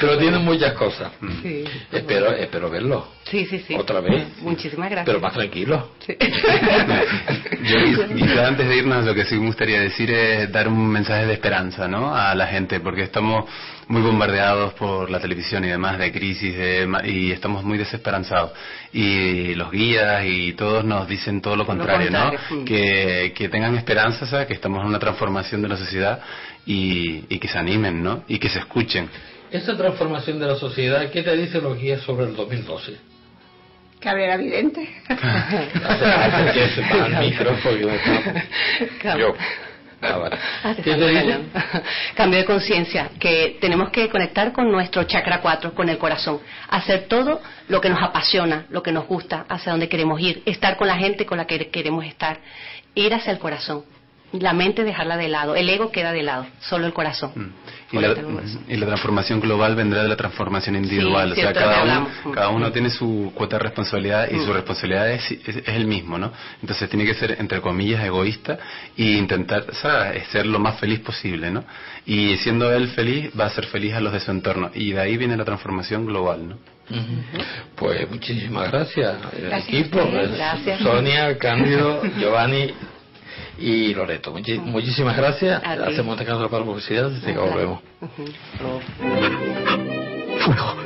pero tienen muchas cosas. Sí. Espero, espero verlo Sí, sí, sí. otra vez, Muchísimas gracias. pero más tranquilo. Sí. Yo quizá antes de irnos lo que sí me gustaría decir es dar un mensaje de esperanza ¿no? a la gente, porque estamos muy bombardeados por la televisión y demás de crisis de ma- y estamos muy desesperanzados. Y los guías y todos nos dicen todo lo contrario, contrario, ¿no? Que, que tengan esperanza, ¿sabes? que estamos en una transformación de la sociedad y, y que se animen, ¿no? Y que se escuchen. Esa transformación de la sociedad, ¿qué te dicen los guías sobre el 2012? Que habrá evidente. Hace que se va al micrófono y yo me- Yo. Ah, vale. Ah. Cambio de conciencia, que tenemos que conectar con nuestro chakra 4, con el corazón, hacer todo lo que nos apasiona, lo que nos gusta, hacia donde queremos ir, estar con la gente con la que queremos estar, ir hacia el corazón. La mente dejarla de lado, el ego queda de lado, solo el corazón. Mm. Y la, y la transformación global vendrá de la transformación individual. Sí, o sea, cada uno, cada uno tiene su cuota de responsabilidad y su responsabilidad es, es, es el mismo, ¿no? Entonces tiene que ser, entre comillas, egoísta e intentar ¿sabes? ser lo más feliz posible, ¿no? Y siendo él feliz, va a ser feliz a los de su entorno. Y de ahí viene la transformación global, ¿no? Pues muchísimas gracias, equipo, gracias. Sonia, Cándido, Giovanni y Loreto. Muchi- muchísimas gracias. Hacemos descanso para publicidad y que volvemos. Ujú. Fuego.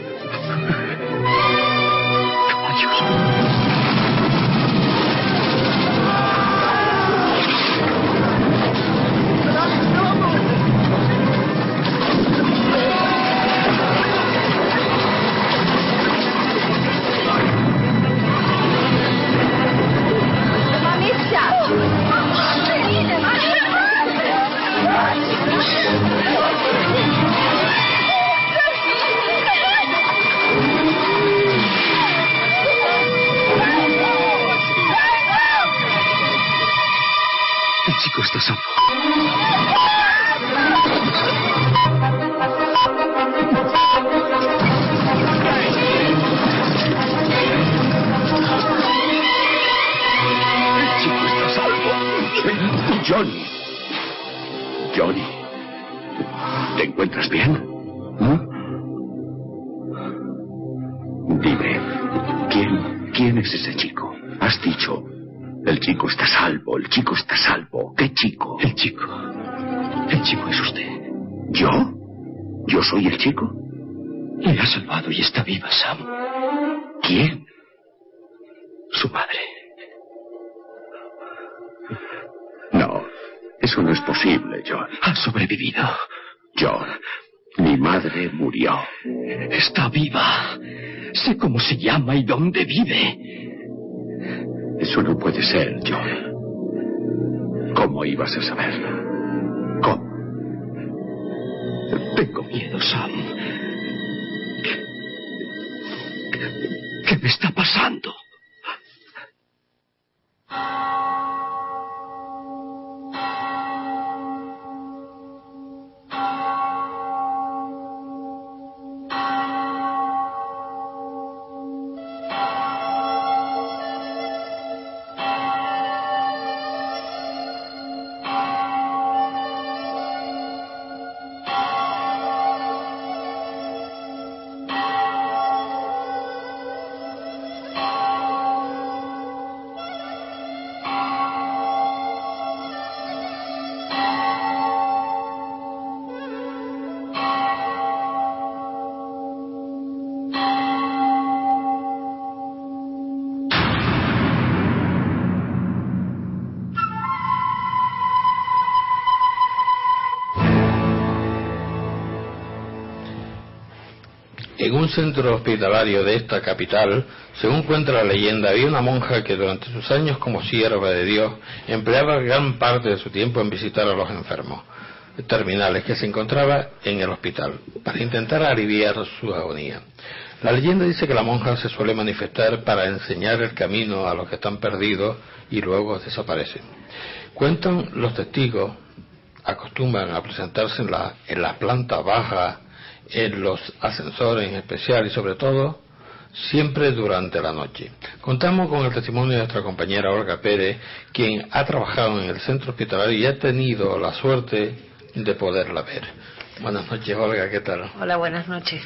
Madre murió. Está viva. Sé cómo se llama y dónde vive. Eso no puede ser, John. ¿Cómo ibas a saberlo? ¿Cómo? Tengo miedo, Sam. ¿Qué, qué me está pasando? Centro hospitalario de esta capital, según cuenta la leyenda, había una monja que durante sus años como sierva de Dios empleaba gran parte de su tiempo en visitar a los enfermos terminales que se encontraba en el hospital para intentar aliviar su agonía. La leyenda dice que la monja se suele manifestar para enseñar el camino a los que están perdidos y luego desaparecen. Cuentan los testigos, acostumbran a presentarse en la, en la planta baja, en los ascensores en especial y sobre todo siempre durante la noche. Contamos con el testimonio de nuestra compañera Olga Pérez, quien ha trabajado en el centro hospitalario y ha tenido la suerte de poderla ver. Buenas noches, Olga, ¿qué tal? Hola, buenas noches.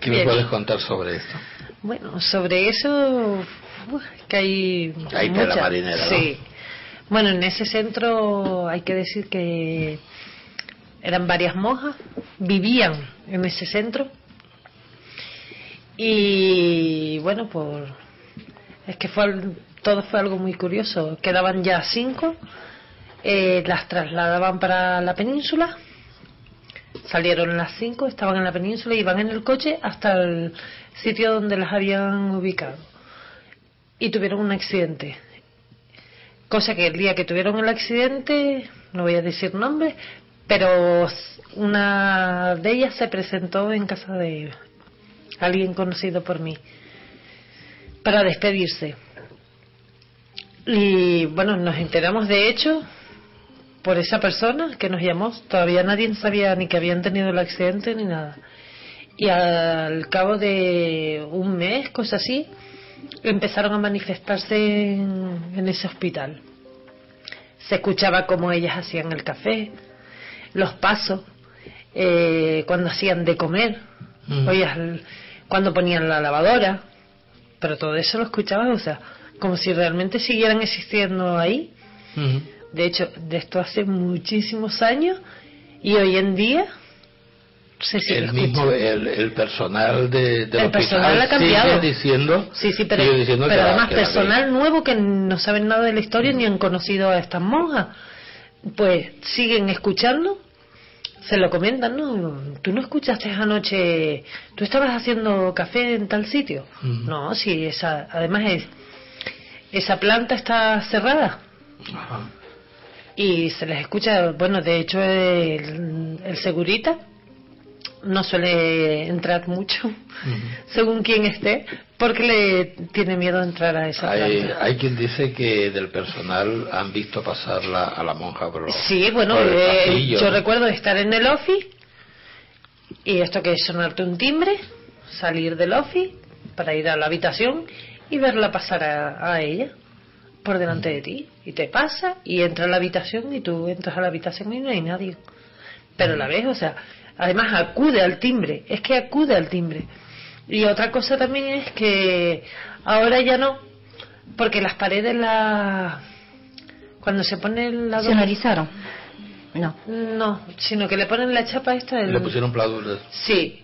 ¿Qué me puedes contar sobre esto? Bueno, sobre eso, uf, que hay. Hay mucha- marinera, ¿no? Sí. Bueno, en ese centro hay que decir que eran varias monjas, vivían en ese centro. Y bueno, por. Es que fue, todo fue algo muy curioso. Quedaban ya cinco, eh, las trasladaban para la península. Salieron las cinco, estaban en la península, iban en el coche hasta el sitio donde las habían ubicado. Y tuvieron un accidente. Cosa que el día que tuvieron el accidente, no voy a decir nombres, pero una de ellas se presentó en casa de alguien conocido por mí para despedirse. Y bueno, nos enteramos de hecho por esa persona que nos llamó. Todavía nadie sabía ni que habían tenido el accidente ni nada. Y al cabo de un mes, cosas así, empezaron a manifestarse en, ese hospital. Se escuchaba cómo ellas hacían el café, los pasos, eh, cuando hacían de comer, Mm. oías cuando ponían la lavadora, pero todo eso lo escuchabas, o sea, como si realmente siguieran existiendo ahí. Ujú. De hecho, de esto hace muchísimos años y hoy en día se sigue el mismo el, el personal de, del El personal ha cambiado. sigue diciendo Sí, sí, pero, diciendo pero que además que personal nuevo que no saben nada de la historia ni han conocido a estas monjas, pues siguen escuchando, se lo comentan, ¿no? Tú no escuchaste anoche, tú estabas haciendo café en tal sitio. Mm. No, sí, esa, además es, esa planta está cerrada Ajá. y se les escucha, bueno, de hecho el, el segurita no suele entrar mucho, según quien esté, porque le tiene miedo entrar a esa Hay, hay quien dice que del personal han visto pasar la- a la monja por, Sí, bueno, por el eh, pasillo, yo ¿no? recuerdo estar en el office y esto que es sonarte un timbre, salir del office para ir a la habitación y verla pasar a, a ella por delante de ti. Y te pasa y entra a la habitación y tú entras a la habitación y no hay nadie. Pero la ves, o sea, además acude al timbre, es que acude al timbre. Y otra cosa también es que ahora ya no, porque las paredes la cuando se pone la ¿Se analizaron? No. no, sino que le ponen la chapa esta del... le pusieron pladur Sí,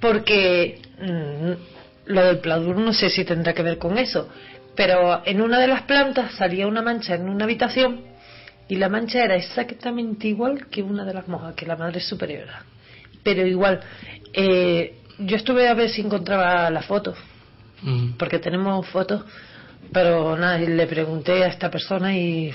porque mm, lo del pladur no sé si tendrá que ver con eso, pero en una de las plantas salía una mancha en una habitación y la mancha era exactamente igual que una de las monjas, que la madre superiora. Pero igual, eh, yo estuve a ver si encontraba la foto, Mm. porque tenemos fotos, pero nada, y le pregunté a esta persona y me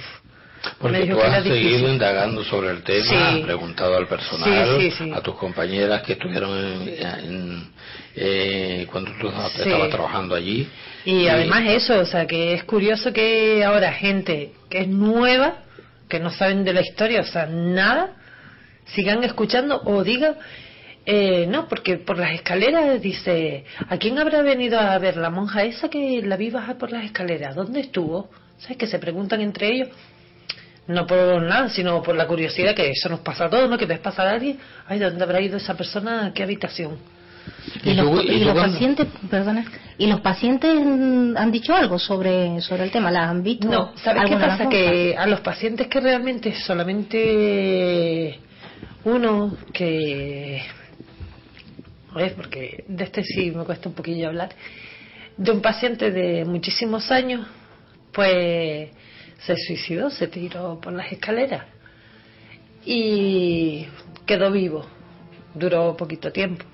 Porque dijo tú que has seguido indagando sobre el tema, Sí. has preguntado al personal, Sí, sí, sí. a tus compañeras que estuvieron en, en- eh, cuando tú estabas Sí. estabas trabajando allí. Y además eso, o sea, que es curioso que ahora gente que es nueva, que no saben de la historia, o sea, nada, sigan escuchando o digan, eh, no, porque por las escaleras dice, ¿a quién habrá venido a ver la monja esa que la vi bajar por las escaleras? ¿Dónde estuvo? ¿Sabes? Que se preguntan entre ellos, no por nada, sino por la curiosidad que eso nos pasa a todos, ¿no? Que ves pasar a alguien, ay, ¿dónde habrá ido esa persona? ¿A qué habitación? ¿Y, los, y los pacientes, perdona, y los pacientes han dicho algo sobre sobre el tema? ¿La han visto? No, ¿sabes qué las pasa? Que a los pacientes que realmente solamente uno que... Ver, porque de este sí me cuesta un poquillo hablar. De un paciente de muchísimos años, pues se suicidó, se tiró por las escaleras y quedó vivo. Duró poquito tiempo.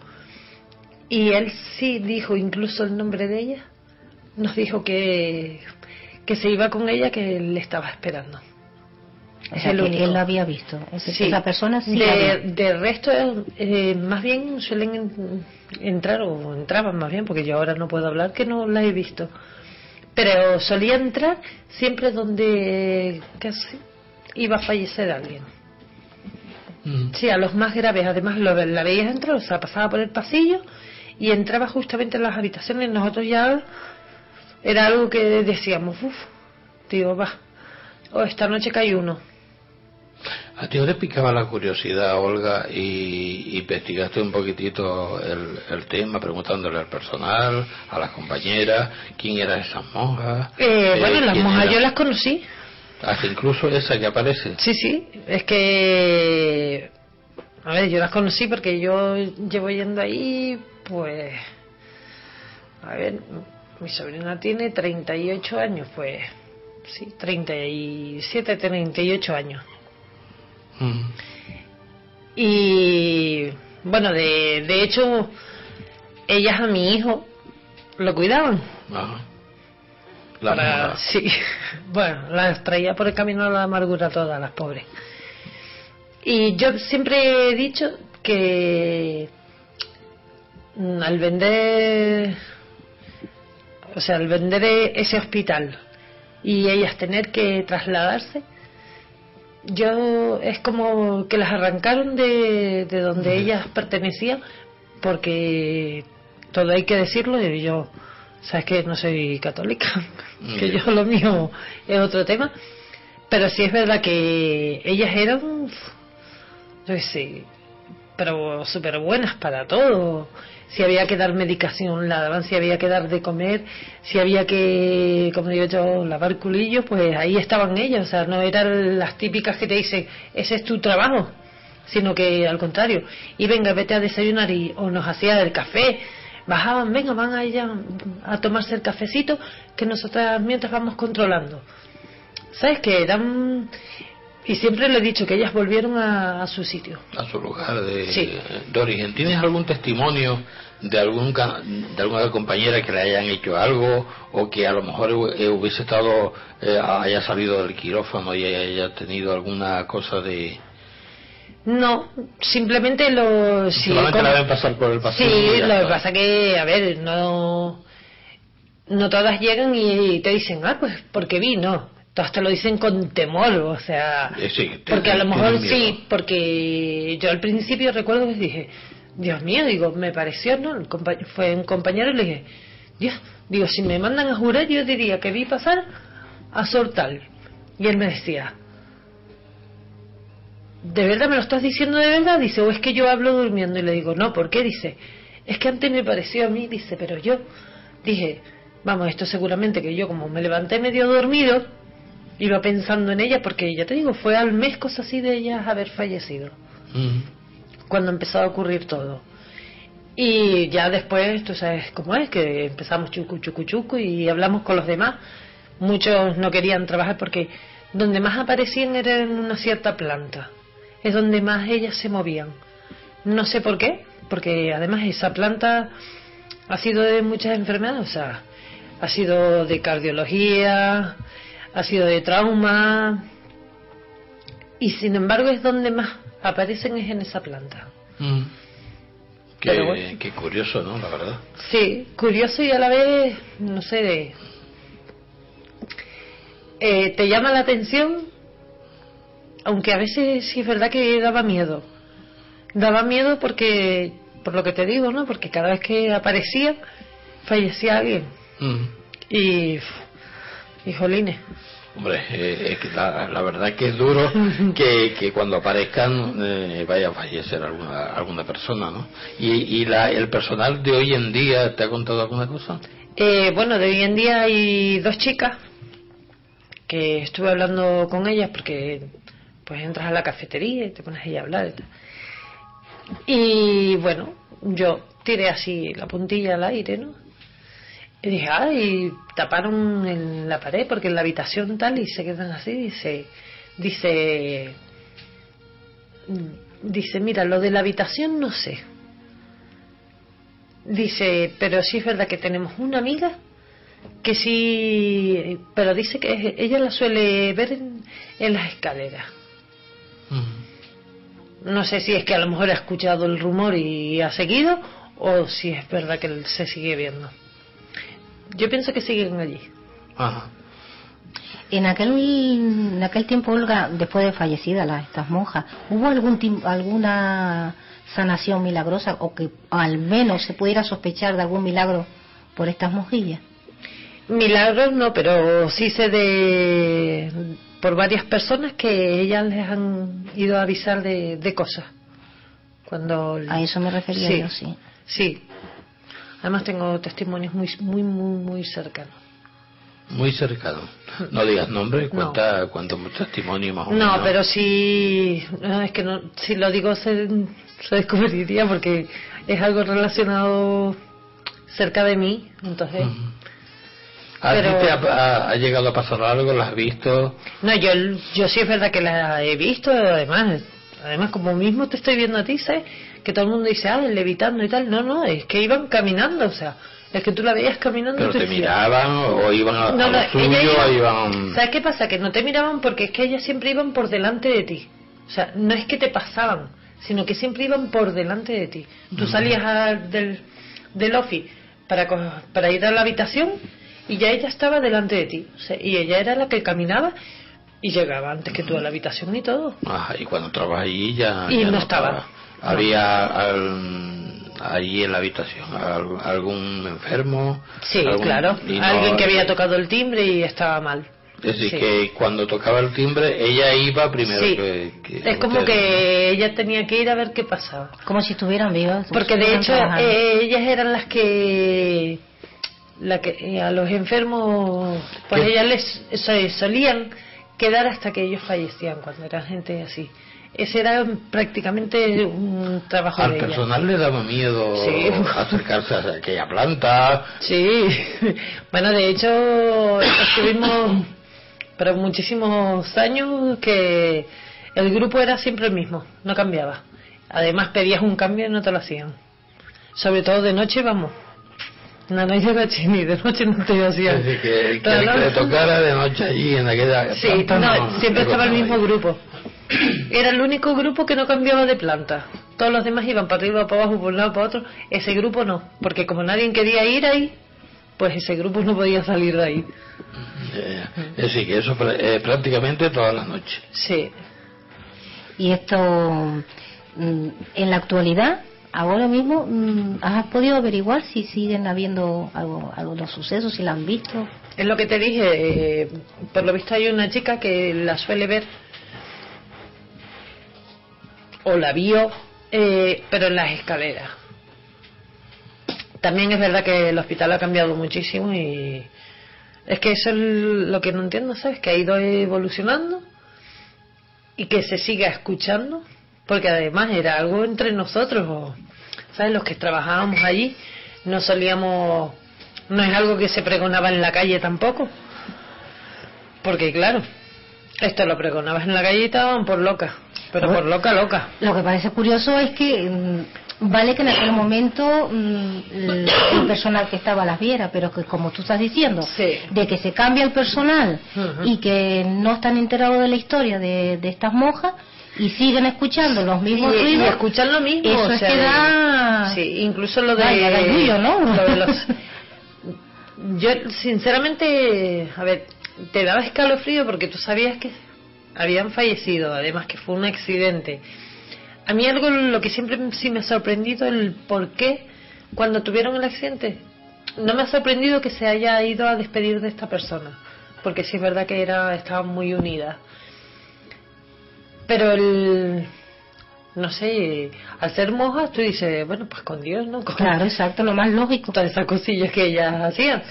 Y él sí dijo incluso el nombre de ella. Nos dijo que, que se iba con ella, que le estaba esperando. O Es sea, el que único. él lo había visto. Es Sí. Esa persona sí de, había- de resto, eh, más bien suelen en- entrar, o entraban más bien, porque yo ahora no puedo hablar, que no la he visto. Pero solía entrar siempre donde casi iba a fallecer alguien. Mm. Sí, a los más graves. Además, lo, la veías entrar, o sea, pasaba por el pasillo y entraba justamente en las habitaciones. Nosotros ya era algo que decíamos, uff, digo, va, o esta noche cae uno. A ti te picaba la curiosidad, Olga, y investigaste un poquitito el, el tema, preguntándole al personal, a las compañeras, quién eran esas monjas. Eh, eh, bueno, las monjas era. yo las conocí. Hasta incluso esa que aparece. Sí, sí, es que. A ver, yo las conocí porque yo llevo yendo ahí, pues. A ver, mi sobrina tiene 38 años, pues. Sí, 37, 38 años. Mm. Y. Bueno, de, de hecho, ellas a mi hijo lo cuidaban. Ajá. La Para- sí, bueno, las traía por el camino a la amargura todas las pobres. Y yo siempre he dicho que mm, al vender, o sea, al vender e- ese hospital y ellas tener que trasladarse, yo es como que las arrancaron de, de donde ellas pertenecían porque todo hay que decirlo y yo sabes que no soy católica que yo lo mío es otro tema. Pero sí es verdad que ellas eran yo sé pero súper buenas para todo. Si había que dar medicación la daban. Si había que dar de comer si había que como digo yo lavar culillos pues ahí estaban ellas o sea no eran las típicas que te dicen ese es tu trabajo sino que al contrario. Y venga vete a desayunar y o nos hacía el café. Bajaban venga van a ella a tomarse el cafecito que nosotras mientras vamos controlando sabes que eran y siempre le he dicho que ellas volvieron a, a su sitio a su lugar de, Sí. de origen. ¿Tienes algún testimonio de algún de alguna compañera que le hayan hecho algo o que a lo mejor eh, hubiese estado eh, haya salido del quirófano y haya tenido alguna cosa de no simplemente lo sí, solamente como- la ven pasar por el pasillo Sí, lo que pasa que, a ver, no, no todas llegan y te dicen, ah, pues porque vi, no. Todas te lo dicen con temor, o sea, Eh, sí, te- porque a lo mejor sí, porque yo al principio recuerdo que dije, Dios mío, digo, me pareció, ¿no? El fue un compañero y le dije, Dios, digo, si me mandan a jurar, yo diría que vi pasar a Sortal. Y él me decía, ¿de verdad me lo estás diciendo de verdad? Dice, o es que yo hablo durmiendo. Y le digo, no, ¿por qué? Dice, es que antes me pareció a mí, dice, pero yo dije, vamos, esto seguramente que yo como me levanté medio dormido, iba pensando en ella, porque ya te digo, fue al mes cosa así de ellas haber fallecido, cuando empezó a ocurrir todo. Y ya después, tú sabes cómo es, que empezamos chucu, chucu, chucu y hablamos con los demás. Muchos no querían trabajar porque donde más aparecían era en una cierta planta. Es donde más ellas se movían. No sé por qué, porque además esa planta ha sido de muchas enfermedades, o sea, ha sido de cardiología, ha sido de trauma, y sin embargo es donde más aparecen es en esa planta. Mm. Qué, Pero bueno. qué curioso, ¿no? La verdad. Sí, curioso y a la vez, no sé, de... eh, te llama la atención, aunque a veces sí es verdad que daba miedo. Daba miedo porque, por lo que te digo, ¿no? Porque cada vez que aparecía, fallecía alguien. Mm. Y, y jolines. Hombre, eh, es que la, la verdad que es duro que, que cuando aparezcan eh, vaya a fallecer alguna, alguna persona, ¿no? ¿Y, y la, el personal de hoy en día te ha contado alguna cosa? Eh, bueno, de hoy en día hay dos chicas que estuve hablando con ellas porque pues entras a la cafetería y te pones ahí a hablar y tal. Y bueno, yo tiré así la puntilla al aire, ¿no? Y dije, ay, taparon en la pared porque en la habitación tal y se quedan así, dice, dice, dice, mira, lo de la habitación no sé. Dice, pero sí es verdad que tenemos una amiga que sí, pero dice que ella la suele ver en, en las escaleras. No sé si es que a lo mejor ha escuchado el rumor y ha seguido o si es verdad que se sigue viendo. Yo pienso que siguen allí. Ajá. En aquel, en aquel tiempo, Olga, después de fallecida la, estas monjas, ¿hubo algún alguna sanación milagrosa o que al menos se pudiera sospechar de algún milagro por estas monjillas? Milagros no, pero sí sé de por varias personas que ellas les han ido a avisar de, de cosas. Cuando A eso me refería sí, yo, sí. Sí. Además tengo testimonios muy muy muy muy cercanos. Muy cercano. No digas nombre, cuenta cuánto testimonio más o menos. No, pero sí, no, es que no, si lo digo se, se descubriría porque es algo relacionado cerca de mí, entonces. ¿A ti te ha, ha- ha llegado a pasar algo? ¿Lo has visto? No, yo, yo sí es verdad que la he visto, además, además como mismo te estoy viendo a ti, ¿sabes? Que todo el mundo dice, ah, levitando y tal. No, no, es que iban caminando, o sea, es que tú la veías caminando. ¿Pero te miraban o iban a, No, a no, lo suyo? iba- iban... ¿Sabes qué pasa? Que no te miraban porque es que ellas siempre iban por delante de ti. O sea, no es que te pasaban, sino que siempre iban por delante de ti. Tú salías a- del, del office para, para ir a la habitación y ya ella estaba delante de ti. O sea, y ella era la que caminaba, Y llegaba antes que tú a la habitación y todo. Ajá, y cuando entrabas allí ya... Y ya no estaba. Había al- allí en la habitación al- algún enfermo. Sí, algún- claro. no- Alguien que había tocado el timbre y estaba mal. Es decir, Sí. que cuando tocaba el timbre, ella iba primero Sí. que, que Es como ustedes. que ella tenía que ir a ver qué pasaba. Como si estuvieran vivas. Porque si de hecho eh, ellas eran las que, la que eh, a los enfermos, pues ¿Qué? ellas les se solían quedar hasta que ellos fallecían cuando eran gente así. Ese era prácticamente un trabajo Al de personal le daba miedo Sí. acercarse a aquella planta. Sí, bueno, de hecho estuvimos pero muchísimos años que el grupo era siempre el mismo, no cambiaba. Además pedías un cambio y no te lo hacían. Sobre todo de noche, vamos. No, no de noche ni de noche no te. Es decir, que el que, No, el no. que le tocara de noche allí en aquella Sí, planta. no, siempre estaba el mismo ahí. grupo. Era el único grupo que no cambiaba de planta. Todos los demás iban para arriba, para abajo, por un lado, para otro. Ese grupo no, porque como nadie quería ir ahí, pues ese grupo no podía salir de ahí. Eh, Es decir, que eso eh, prácticamente todas las noches. Sí. Y esto, mm, en la actualidad, ahora mismo, mm, ¿has podido averiguar si siguen habiendo algo, algunos sucesos, si la han visto? Es lo que te dije, eh, por lo visto hay una chica que la suele ver o la vio, eh, pero en las escaleras. También es verdad que el hospital ha cambiado muchísimo y es que eso es lo que no entiendo, ¿sabes? Que ha ido evolucionando y que se siga escuchando, porque además era algo entre nosotros, o, ¿sabes? Los que trabajábamos allí no solíamos, no es algo que se pregonaba en la calle tampoco, porque claro, esto lo pregonabas en la calle y estaban por loca, pero por loca, loca. Lo que parece curioso es que mm, vale que en aquel momento mm, el, el personal que estaba las viera, pero que como tú estás diciendo, de que se cambia el personal y que no están enterados de la historia de, de estas monjas y siguen escuchando los mismos y, y escuchan lo mismo Eso o es sea, que da... sí incluso lo de Vaya, da yuyo, ¿no? lo de los- yo sinceramente a ver te daba escalofrío porque tú sabías que habían fallecido además que fue un accidente. A mí algo lo que siempre sí me ha sorprendido el por qué cuando tuvieron el accidente no me ha sorprendido que se haya ido a despedir de esta persona porque sí es verdad que era estaban muy unidas pero el no sé al ser monjas tú dices bueno pues con Dios no con Claro, exacto, lo más lógico. todas esas cosillas que ellas hacían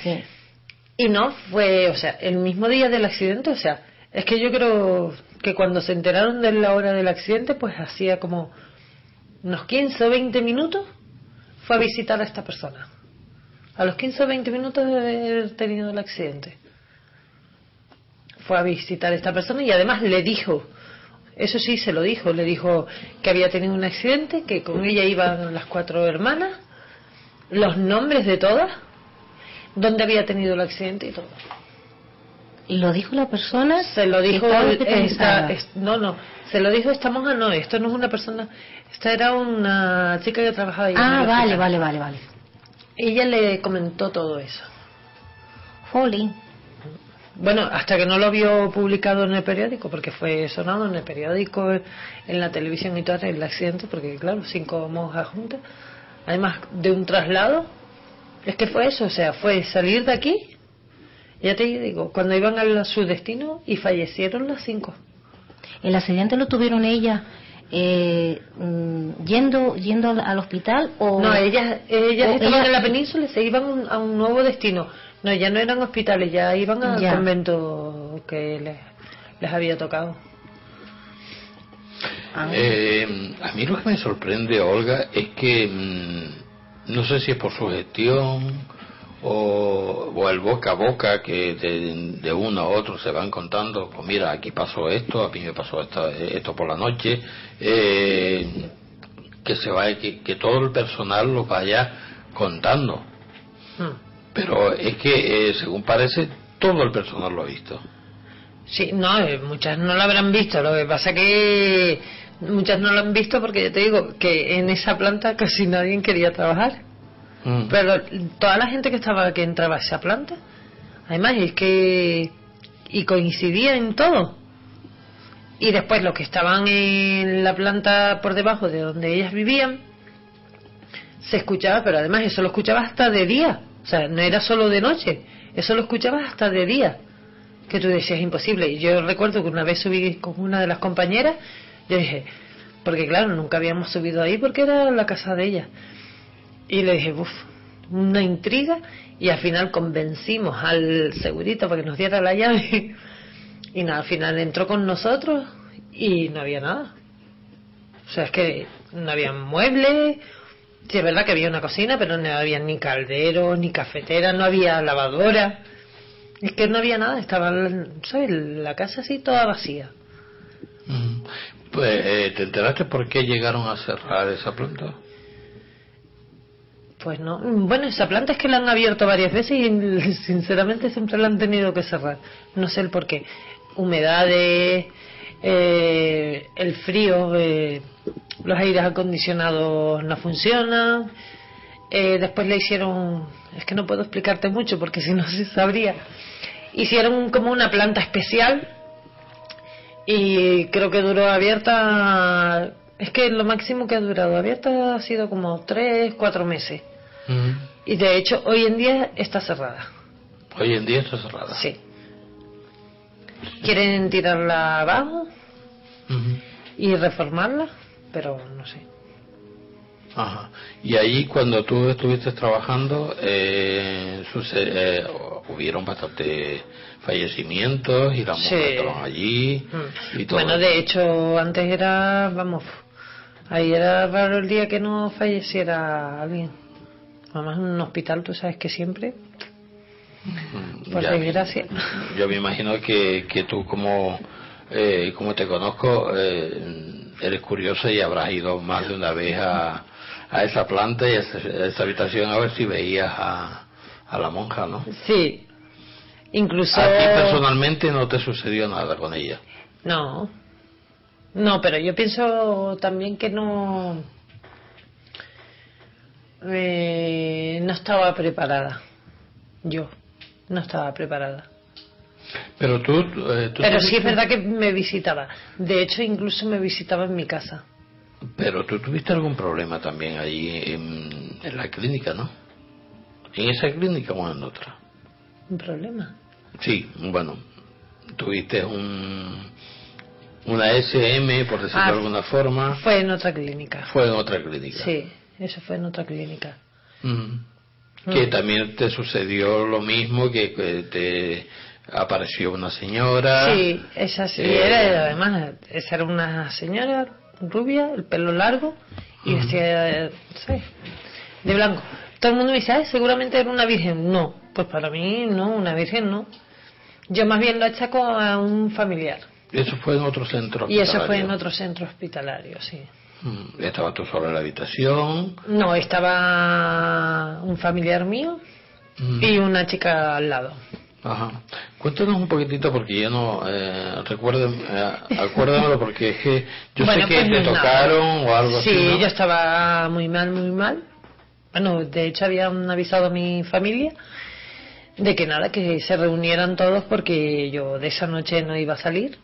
y no fue o sea el mismo día del accidente o sea es que yo creo que cuando se enteraron de la hora del accidente pues hacía como unos 15 o 20 minutos fue a visitar a esta persona. A los 15 o 20 minutos de haber tenido el accidente fue a visitar a esta persona y además le dijo eso sí se lo dijo le dijo que había tenido un accidente que con ella iban las cuatro hermanas los nombres de todas dónde había tenido el accidente y todo ¿Y lo dijo la persona? se lo dijo esta, es- no no se lo dijo esta monja no esto no es una persona esta era una chica que trabajaba ahí Ah, vale, vale, vale, vale. ella le comentó todo eso Jolín. Bueno, hasta que no lo vio publicado en el periódico, porque fue sonado en el periódico, en la televisión y todo el accidente, porque claro, cinco monjas juntas, además de un traslado, es que fue eso, o sea, fue salir de aquí, ya te digo, cuando iban a su destino y fallecieron las cinco. El accidente lo tuvieron ellas eh, mm, yendo yendo al, al hospital o No, ellas, ellas o estaban en la península y se iban a un nuevo destino. No, ya no eran hospitales, ya iban al Ya. convento que les, les había tocado. Ah. Eh, a mí lo que me sorprende, Olga, es que mm, no sé si es por su gestión o, o el boca a boca que de, de uno a otro se van contando, pues mira, aquí pasó esto, a mí me pasó esto, esto por la noche, eh, que se vaya, que, que todo el personal lo vaya contando. Pero es que, eh, según parece, todo el personal lo ha visto. Sí, no, eh, muchas no lo habrán visto. Lo que pasa que muchas no lo han visto porque ya te digo que en esa planta casi nadie quería trabajar. Mm. Pero toda la gente que estaba que entraba a esa planta, además es que y coincidía en todo. Y después los que estaban en la planta por debajo de donde ellas vivían, se escuchaba, pero además eso lo escuchaba hasta de día. O sea, no era solo de noche, eso lo escuchabas hasta de día. Que tú decías imposible. Y yo recuerdo que una vez subí con una de las compañeras, yo dije, porque claro, nunca habíamos subido ahí porque era la casa de ella. Y le dije, uff, una intriga. Y al final convencimos al segurito para que nos diera la llave. Y nada, al final entró con nosotros y no había nada. O sea, es que no había muebles. Sí, es verdad que había una cocina, pero no había ni caldero, ni cafetera, no había lavadora. Es que no había nada, estaba, ¿sabes? La casa así toda vacía. Mm. Pues, eh, ¿te enteraste por qué llegaron a cerrar esa planta? Pues no. Bueno, esa planta es que la han abierto varias veces y sinceramente siempre la han tenido que cerrar. No sé el por qué. Humedades, eh, el frío, eh, los aires acondicionados no funcionan. Eh, después le hicieron, es que no puedo explicarte mucho porque si no se sabría. Hicieron como una planta especial y creo que duró abierta es que lo máximo que ha durado abierta ha sido como tres, cuatro meses. Y de hecho, hoy en día está cerrada. Hoy en día está cerrada. Sí. Quieren tirarla abajo y reformarla, pero no sé. Ajá. Y ahí cuando tú estuviste trabajando, eh, eh, hubieron bastante fallecimientos y las Sí. estaban allí y todo. Bueno, de hecho, antes era, vamos, ahí era raro el día que no falleciera alguien. Además, en un hospital, tú sabes que siempre, por Ya. desgracia. Yo me imagino que, que tú como, eh, como te conozco, eh, eres curioso y habrás ido más de una vez a, a esa planta y a esa, a esa habitación a ver si veías a, a la monja, ¿no? Sí. Incluso. A ti personalmente no te sucedió nada con ella. No. No, pero yo pienso también que no. eh, no estaba preparada. Yo. No estaba preparada. Pero tú... eh, tú Pero sí es verdad que me visitaba. De hecho, incluso me visitaba en mi casa. Pero tú tuviste algún problema también allí en, en la clínica, ¿no? ¿En esa clínica o en otra? Un problema. Sí, bueno, tuviste un, una SM, por decirlo Ah, de alguna forma, Fue en otra clínica. fue en otra clínica. Sí, eso fue en otra clínica. Que Mm. también te sucedió lo mismo, que, que te apareció una señora. Sí, esa sí Eh, era, además, esa era una señora rubia, el pelo largo y vestida. De blanco. Todo el mundo me dice, "Ay, seguramente era una virgen. No, pues para mí no, una virgen no. Yo más bien lo achaco a un familiar. Eso fue en otro centro. Y eso fue hospitalario. en otro centro hospitalario, sí. Mm. Estaba tú sola en la habitación. No, estaba un familiar mío Mm. y una chica al lado. Ajá. Cuéntanos un poquitito porque yo no eh, recuerdo, eh, acuérdamelo porque es que yo Bueno, sé que pues te nada. tocaron o algo Sí, así. ¿no? yo estaba muy mal, muy mal. Bueno, de hecho habían avisado a mi familia de que nada, que se reunieran todos porque yo de esa noche no iba a salir.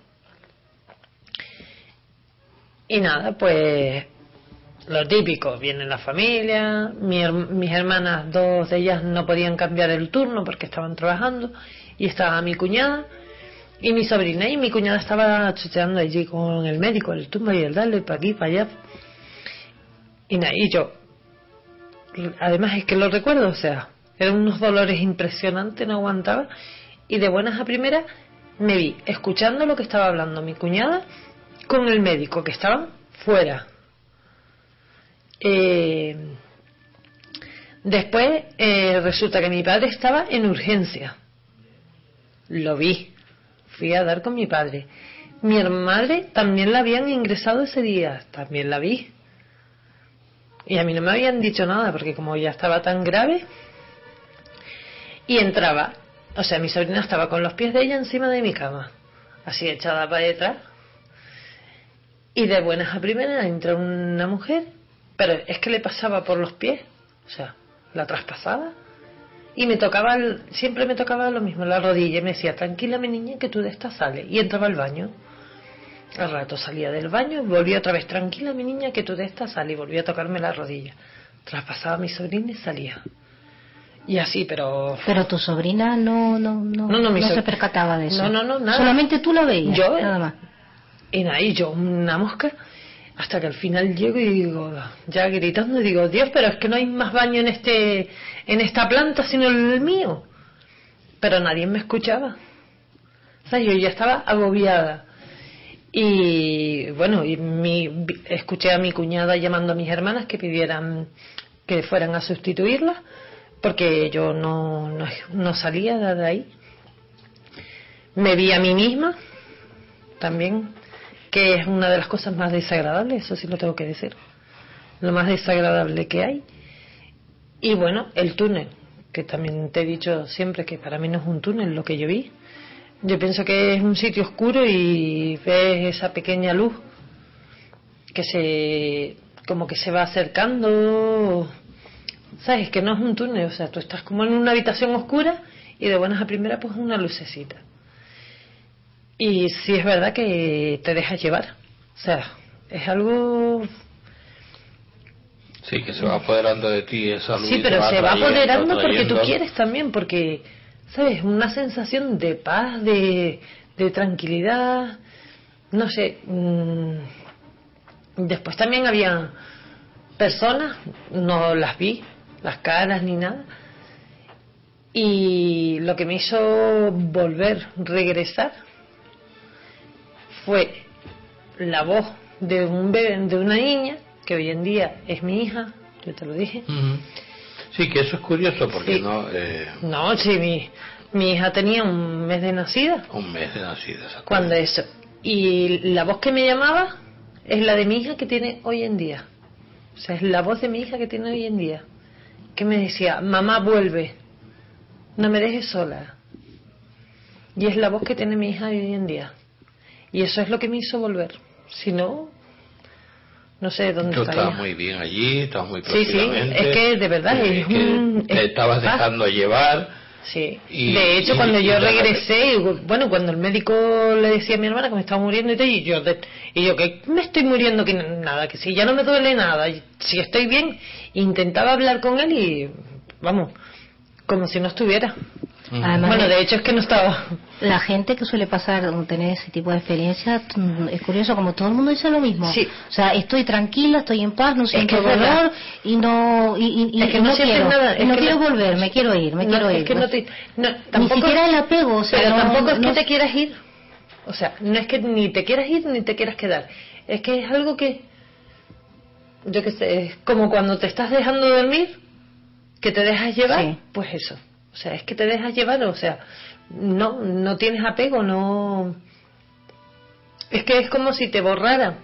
Y nada, pues lo típico, viene la familia, mi mis hermanas, dos de ellas no podían cambiar el turno porque estaban trabajando, y estaba mi cuñada y mi sobrina, y mi cuñada estaba chucheando allí con el médico, el tumba y el darle para aquí, para allá. Y nada, y yo, además es que lo recuerdo, o sea, eran unos dolores impresionantes, no aguantaba, y de buenas a primeras me vi escuchando lo que estaba hablando mi cuñada con el médico, que estaban fuera. Eh, después eh, resulta que mi padre estaba en urgencia. Lo vi. Fui a dar con mi padre. Mi madre también la habían ingresado ese día. También la vi. Y a mí no me habían dicho nada porque como ya estaba tan grave. Y entraba. O sea, mi sobrina estaba con los pies de ella encima de mi cama. Así echada para detrás. Y de buenas a primeras entra una mujer, pero es que le pasaba por los pies, o sea, la traspasaba. Y me tocaba, el- siempre me tocaba lo mismo, la rodilla, y me decía, tranquila mi niña, que tú de esta sales. Y entraba al baño. Al rato salía del baño, volvía otra vez tranquila mi niña que tú de esta salí, volvía a tocarme la rodilla. Traspasaba a mi sobrina y salía. Y así, pero... Pero tu sobrina no no no, No, no, so- se percataba de eso. No, no, no, nada. Solamente tú la veías. Yo, nada más. Y y yo, una mosca, hasta que al final llego y digo, ya gritando, digo, Dios, pero es que no hay más baño en este, en esta planta sino el mío. Pero nadie me escuchaba. O sea, yo ya estaba agobiada. Y bueno, y mi, escuché a mi cuñada llamando a mis hermanas que pidieran que fueran a sustituirla, porque yo no, no, no salía de ahí. Me vi a mí misma, también, que es una de las cosas más desagradables, eso sí lo tengo que decir. Lo más desagradable que hay. Y bueno, el túnel, que también te he dicho siempre que para mí no es un túnel lo que yo vi. Yo pienso que es un sitio oscuro y ves esa pequeña luz que se como que se va acercando sabes que no es un túnel o sea tú estás como en una habitación oscura y de buenas a primeras pues una lucecita y sí es verdad que te dejas llevar o sea es algo Sí, que se va apoderando de ti esa luz. Sí, pero se va apoderando porque tú quieres también, porque, ¿sabes? Una sensación de paz, de, de tranquilidad, no sé. mm, Después también había personas, no las vi, las caras ni nada. Y lo que me hizo volver, regresar, fue la voz de un bebé, de una niña, que hoy en día es mi hija, yo te lo dije. Sí, que eso es curioso porque Sí. no eh, No, sí, mi, mi hija tenía un mes de nacida un mes de nacida. cuando eso. Y la voz que me llamaba es la de mi hija que tiene hoy en día. O sea, es la voz de mi hija que tiene hoy en día. Que me decía, mamá vuelve, no me dejes sola. Y es la voz que tiene mi hija hoy en día. Y eso es lo que me hizo volver. Si no, no sé dónde Tú estaría. estabas muy bien allí, estabas muy Sí, sí, es que de verdad es que un- Te es estabas dejando llevar. Sí. Y- de hecho, y- cuando y yo regresé, y, bueno, cuando el médico le decía a mi hermana que me estaba muriendo y todo, y yo, de- y yo que me estoy muriendo, que nada, que si ya no me duele nada, y si estoy bien, intentaba hablar con él y, vamos, como si no estuviera. Además bueno, de- hecho es que no estaba. La gente que suele pasar tener ese tipo de experiencia mm, es curioso, como todo el mundo dice lo mismo. Sí. O sea, estoy tranquila, estoy en paz, no siento dolor y no y, y- Es que no sientes quiero, nada, no quiero no- volver, me quiero ir, me No, quiero es ir. que no te- no, tampoco- Ni siquiera el apego, o sea, pero no- tampoco es que no- te quieras ir. O sea, no es que ni te quieras ir ni te quieras quedar. Es que es algo que, yo qué sé, es como cuando te estás dejando dormir, que te dejas llevar, Sí. pues eso. O sea, es que te dejas llevar, o sea, no, no tienes apego, no. Es que es como si te borraran,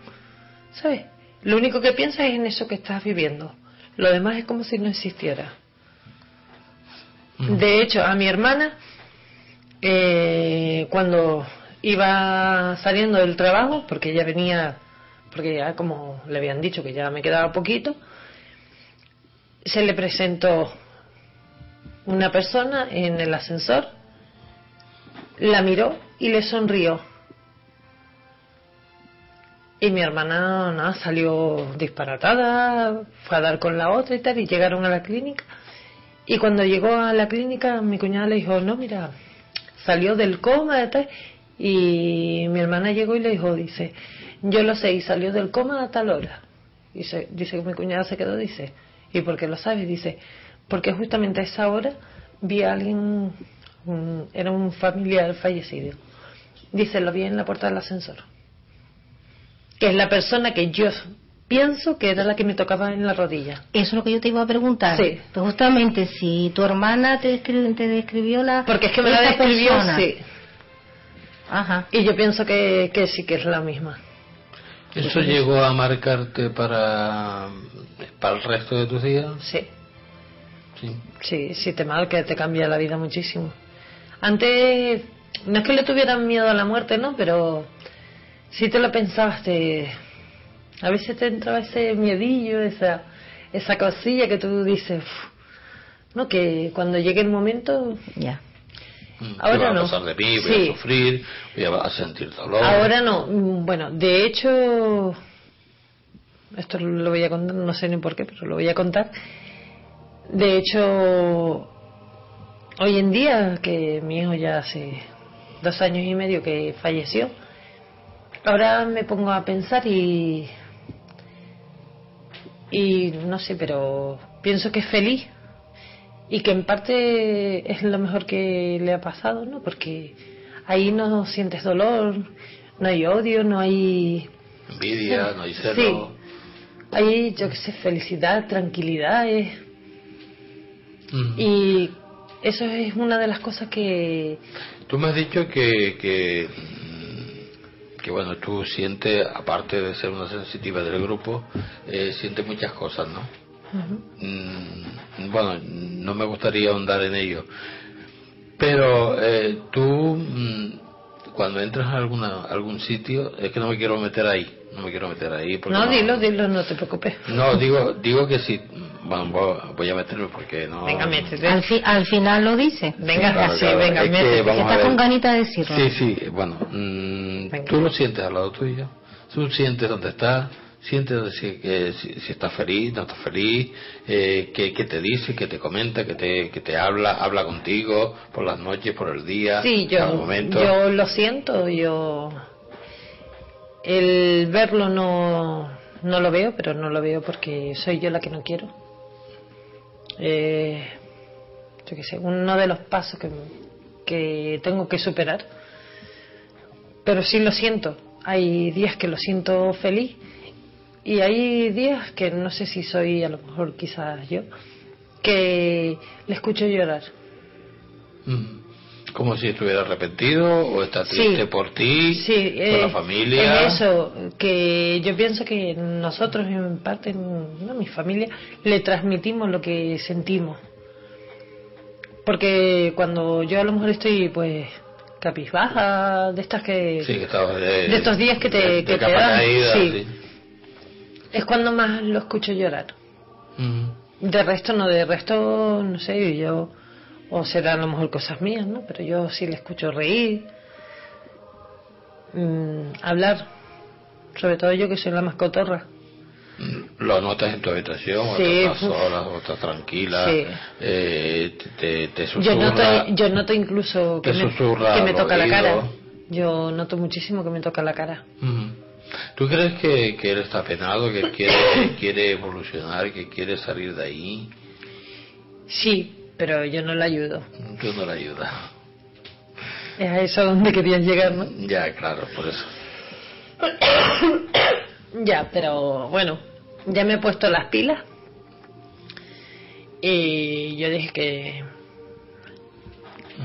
¿sabes? Lo único que piensas es en eso que estás viviendo. Lo demás es como si no existiera. De hecho, a mi hermana, eh, cuando iba saliendo del trabajo, porque ella venía, porque ya como le habían dicho que ya me quedaba poquito, se le presentó una persona en el ascensor, la miró y le sonrió. Y mi hermana nada, salió disparatada, fue a dar con la otra y tal, y llegaron a la clínica. Y cuando llegó a la clínica, mi cuñada le dijo, no, mira, salió del coma y. Y mi hermana llegó y le dijo, dice, yo lo sé, y salió del coma a tal hora. Y se- dice que mi cuñada se quedó, dice, ¿y por qué lo sabes? Dice, porque justamente a esa hora vi a alguien, un- era un familiar fallecido. Dice, lo vi en la puerta del ascensor. Que es la persona que yo pienso que era la que me tocaba en la rodilla. Eso es lo que yo te iba a preguntar. Sí. Pues justamente si tu hermana te, descri- te describió la Porque es que me la describió, persona. sí. Ajá. Y yo pienso que, que sí que es la misma. ¿Eso llegó a marcarte para, para el resto de tus días? Sí. Sí. Sí, sí te marca, te cambia la vida muchísimo. Antes, no es que le tuvieran miedo a la muerte, ¿no? Pero si te lo pensabas, te... a veces te entraba ese miedillo, esa, esa cosilla que tú dices, "Uf", ¿no? Que cuando llegue el momento, Ya. Mm, Ahora ¿qué va no. a pasar de mí? Voy Sí. a sufrir, voy a, a sentir dolor. Ahora no. Mm, Bueno, de hecho, esto lo voy a contar, no sé ni por qué, pero lo voy a contar. De hecho, hoy en día, que mi hijo ya hace dos años y medio que falleció, ahora me pongo a pensar y. Y no sé, pero pienso que es feliz y que en parte es lo mejor que le ha pasado, ¿no? Porque ahí no sientes dolor, no hay odio, no hay... Envidia, no hay celo. Sí. Hay, yo qué sé, felicidad, tranquilidad. Y eso es una de las cosas que... Tú me has dicho que, que, mm, que, bueno, tú sientes, aparte de ser una sensitiva del grupo, eh, sientes muchas cosas, ¿no? Mm, bueno, no me gustaría ahondar en ello. Pero eh, tú, mm, cuando entras a alguna, algún sitio, es que no me quiero meter ahí, no me quiero meter ahí. Porque No, dilo, dilo, no te preocupes. No, digo, digo que sí, bueno, voy- a meterme porque no... Venga, métete. Al, fi- al final lo dice. Venga, Claro, sí, claro, venga, es que métete. a Está con ganita de decirlo. Sí, sí, bueno, mm, tú lo sientes al lado tuyo, tú sientes dónde estás, sientes si, que, si, si estás feliz, no estás feliz, eh, qué, qué te dice, qué te comenta, qué te, qué te habla, habla contigo por las noches, por el día, Sí, cada yo, momento. yo lo siento, yo el verlo no, no lo veo, pero no lo veo porque soy yo la que no quiero. Eh, yo qué sé, uno de los pasos que, que tengo que superar. Pero sí lo siento. Hay días que lo siento feliz y hay días que no sé si soy, a lo mejor quizás yo, que le escucho llorar. Mm. Como si estuviera arrepentido o está Sí. triste por ti, Sí, por eh, la familia. Es eso, que yo pienso que nosotros, en parte, no, mi familia, le transmitimos lo que sentimos. Porque cuando yo a lo mejor estoy, pues, cabizbaja, de estas que. Sí, que de, de estos días que te, de- de que te dan, caída, sí. Es cuando más lo escucho llorar. Mm. De resto no, de resto, no sé, yo, o serán a lo mejor cosas mías, ¿no? Pero yo sí le escucho reír, mm, hablar, sobre todo yo que soy la más cotorra. ¿Lo notas en tu habitación? ¿O Sí, estás uf. sola o estás tranquila? Sí. Eh, te, te Yo susurra. noto, yo noto incluso que me, que toca la cara. Yo noto muchísimo que me toca la cara. Ujú. ¿Tú crees que, que él está penado, que quiere, que quiere evolucionar, que quiere salir de ahí? Sí, pero yo no la ayudo. Tú no le ayudas. Es a eso donde querías llegar, ¿no? Ya, claro, por eso. Ya, pero bueno, ya me he puesto las pilas. Y yo dije que,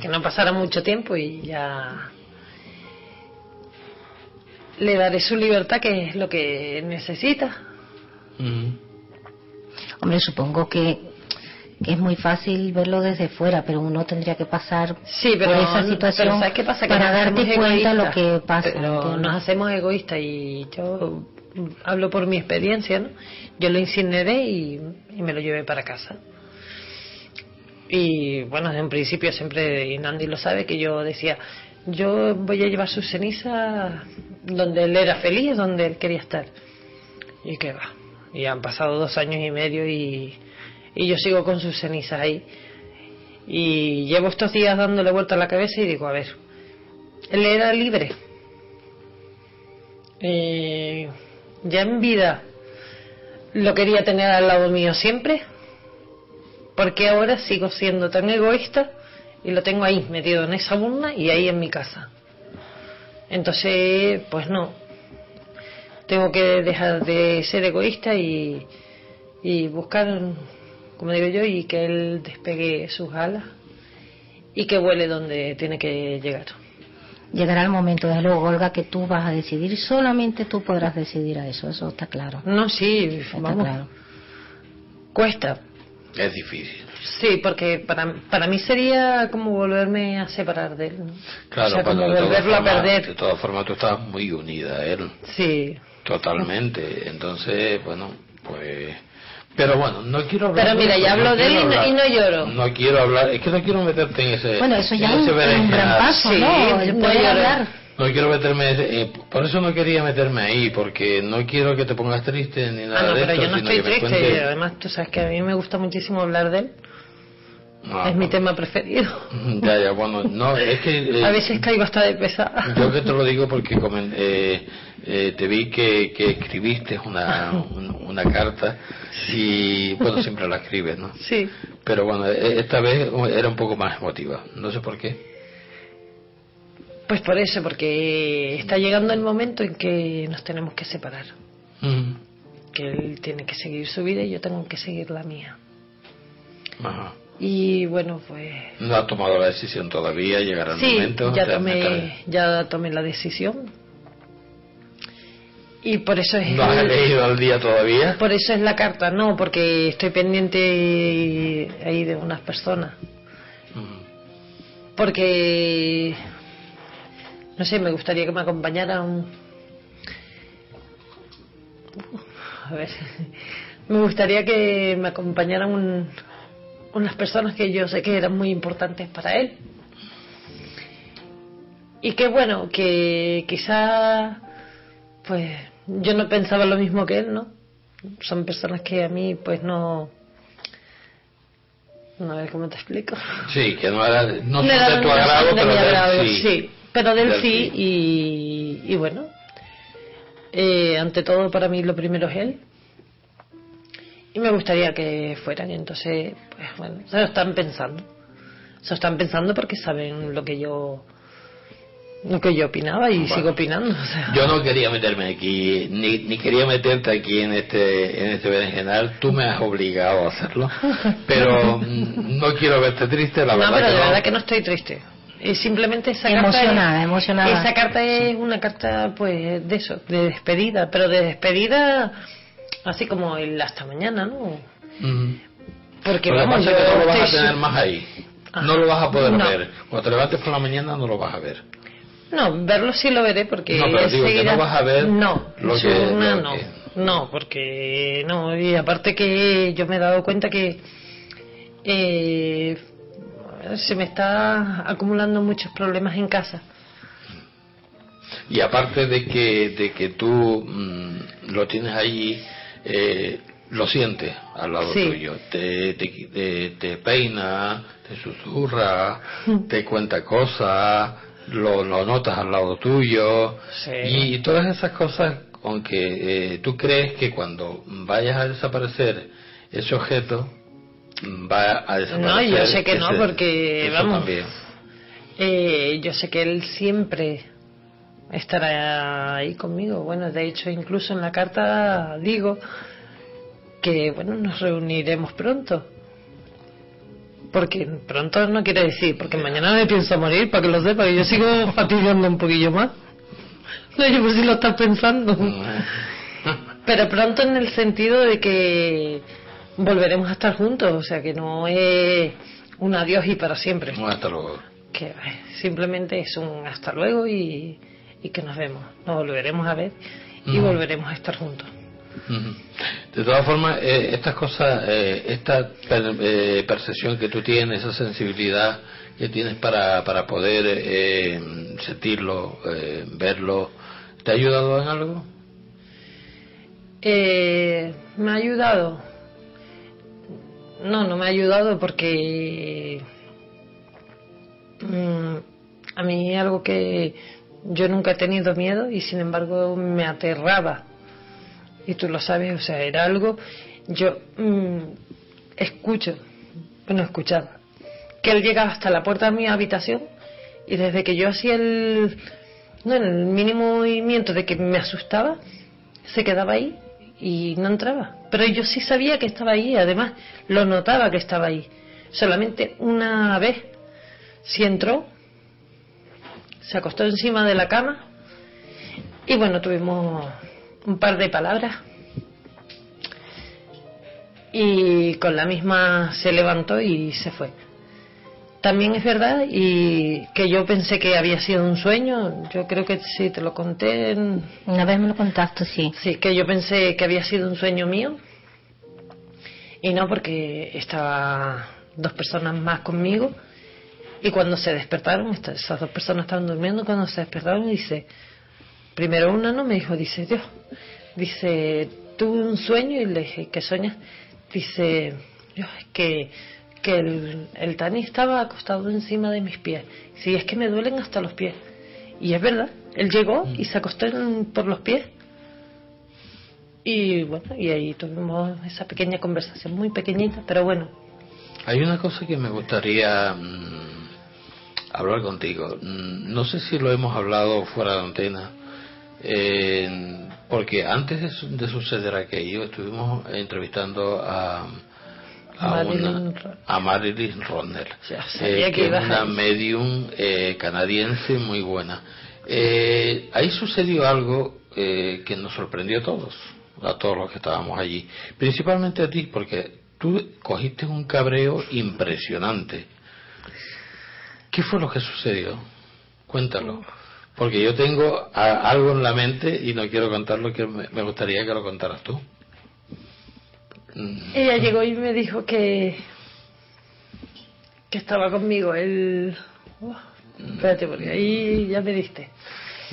que no pasara mucho tiempo y ya le daré su libertad, que es lo que necesita. Hombre, supongo que, que es muy fácil verlo desde fuera, pero uno tendría que pasar Sí, pero, por esa situación pero ¿sabes qué pasa? Que para darte cuenta lo que pasa. Pero ¿entiendes? nos hacemos egoístas y yo hablo por mi experiencia, ¿no? Yo lo incineré y, y me lo llevé para casa. Y bueno, desde un principio siempre, y Nandi lo sabe, que yo decía, yo voy a llevar sus cenizas donde él era feliz, donde él quería estar. Y que va. Y han pasado dos años y medio y, yo sigo con sus cenizas ahí. Y llevo estos días dándole vuelta a la cabeza y digo, a ver, él era libre. Eh, ya en vida lo quería tener al lado mío siempre. porque ahora sigo siendo tan egoísta y lo tengo ahí, metido en esa urna y ahí en mi casa? Entonces, pues no. Tengo que dejar de ser egoísta y, y buscar, como digo yo, y que él despegue sus alas y que vuele donde tiene que llegar. Llegará el momento, desde luego, Olga, que tú vas a decidir, solamente tú podrás decidir a eso, eso está claro. No, sí, Está vamos. claro. Cuesta. Es difícil. Sí, porque para, para mí sería como volverme a separar de él. ¿no? Claro, o sea, como volverlo a formas- perder. De todas formas, tú estás muy unida a él. Sí. Totalmente. Entonces, bueno, pues Pero bueno, no quiero hablar. Pero mira, de ya hablo de él y no- y no lloro. No quiero hablar, es que no quiero meterte en ese. Bueno, eso ya en es ese un, gran paso, Sí, ¿no? No poder lloro. hablar. No quiero meterme, eh, por eso no quería meterme ahí, porque no quiero que te pongas triste ni nada Ah, no, de pero esto, yo no estoy triste. cuentes- Además, tú sabes que a mí me gusta muchísimo hablar de él. Ah, es mi tema preferido. Ya, ya, bueno, no, es que... eh, A veces caigo hasta de pesada. Yo que te lo digo porque eh, eh, te vi que, que escribiste una, un- una carta y, bueno, siempre la escribes, ¿no? Sí. Pero bueno, eh, esta vez era un poco más emotiva, no sé por qué. Pues por eso, porque está llegando el momento en que nos tenemos que separar. Mm, Que él tiene que seguir su vida y yo tengo que seguir la mía. Ajá. Y bueno, pues No has tomado la decisión todavía, llegará el sí, momento. ya tomé, ya tomé la decisión. Y por eso es ¿No has elegido al día todavía? por eso es la carta, no, porque estoy pendiente ahí de unas personas. Porque no sé, me gustaría que me acompañaran a ver, me gustaría que me acompañaran un- unas personas que yo sé que eran muy importantes para él. Y que bueno, que quizá, pues yo no pensaba lo mismo que él, ¿no? Son personas que a mí, pues no. No sé cómo te explico. Sí, que no, era, no son de tu agrado, pero de él agrado, sí. sí. Pero del Del sí, y, y bueno, eh, ante todo para mí lo primero es él. Y me gustaría que fueran, y entonces, pues bueno, se lo están pensando. Se lo están pensando porque saben lo que yo lo que yo opinaba y Bueno. sigo opinando. o sea. Yo no quería meterme aquí, ni, ni quería meterte aquí en este en este berenjenal. Tú me has obligado a hacerlo, pero mm, no quiero verte triste, la no, verdad pero que de no. verdad que no estoy triste. Es simplemente esa Emocionada, carta. es- emocionada. Esa carta es una carta, pues, de eso, de despedida, pero de despedida, así como el hasta mañana, ¿no? Porque Lo que vamos, es que no lo vas a tener más ahí. Ah, No lo vas a poder no. ver. Cuando te levantes por la mañana no lo vas a ver. No, verlo sí lo veré porque No, pero digo que no vas a ver No, lo que- lo no. que- No, porque no. Y aparte que yo me he dado cuenta que eh, se me está acumulando muchos problemas en casa. Y aparte de que, de que tú mm, lo tienes allí, eh, lo sientes al lado Sí. tuyo. Te, te, te- te peina, te susurra, te cuenta cosas, lo, lo notas al lado tuyo. Sí. Y, todas esas cosas, aunque eh, tú crees que cuando vayas a desaparecer ese objeto, mm, va a desaparecer. No, yo sé que no, porque, vamos, también. Eh, yo sé que él siempre estará ahí conmigo. Bueno, de hecho, incluso en la carta digo que, bueno, nos reuniremos pronto. Porque pronto no quiere decir, porque mañana me pienso morir, para que lo sepa, que yo sigo fatigando un poquillo más. No, yo por si lo estás pensando. Pero pronto en el sentido de que volveremos a estar juntos, o sea que no es un adiós y para siempre. No, hasta luego. Que eh, simplemente es un hasta luego y, y que nos vemos. Nos volveremos a ver y volveremos a estar juntos. De todas formas, eh, estas cosas, eh, esta per- eh, percepción que tú tienes, esa sensibilidad que tienes para, para poder eh, sentirlo, verlo, ¿te ha ayudado en algo? Eh, ¿Me ha ayudado? No, no me ha ayudado porque mm, a mí algo que yo nunca he tenido miedo y sin embargo me aterraba. Y tú lo sabes, o sea, era algo, yo mm, escucho, bueno, escuchaba, que él llegaba hasta la puerta de mi habitación y desde que yo hacía el, no, el mínimo movimiento de que me asustaba, se quedaba ahí y no entraba. Pero yo sí sabía que estaba ahí, además lo notaba que estaba ahí. Solamente una vez sí entró, se acostó encima de la cama y bueno, tuvimos un par de palabras y con la misma se levantó y se fue. También es verdad y que yo pensé que había sido un sueño, yo creo que sí te lo conté en- Una vez me lo contaste, sí. Sí, que yo pensé que había sido un sueño mío. Y no porque estaba dos personas más conmigo y cuando se despertaron, esas dos personas estaban durmiendo, cuando se despertaron dice, primero una no me dijo, dice Dios, dice, tuve un sueño y le dije, ¿qué sueñas? Dice, Dios, es que, que el, el Tani estaba acostado encima de mis pies. Sí, es que me duelen hasta los pies. Y es verdad, él llegó y se acostó en- por los pies. Y bueno, y ahí tuvimos esa pequeña conversación, muy pequeñita, pero bueno, Hay una cosa que me gustaría mm, hablar contigo. Mm, No sé si lo hemos hablado fuera de antena, eh, porque antes de, su- de suceder aquello estuvimos entrevistando a, a, Marilyn una, a Marilyn eh, que es una medium eh, canadiense muy buena. Eh, ahí sucedió algo eh, que nos sorprendió a todos, a todos los que estábamos allí, principalmente a ti, porque tú cogiste un cabreo impresionante. ¿Qué fue lo que sucedió? Cuéntalo. Porque yo tengo a- algo en la mente y no quiero contarlo, que me, me gustaría que lo contaras tú. Mm, Ella llegó y me dijo que que estaba conmigo. El Uf, espérate porque ahí ya me diste.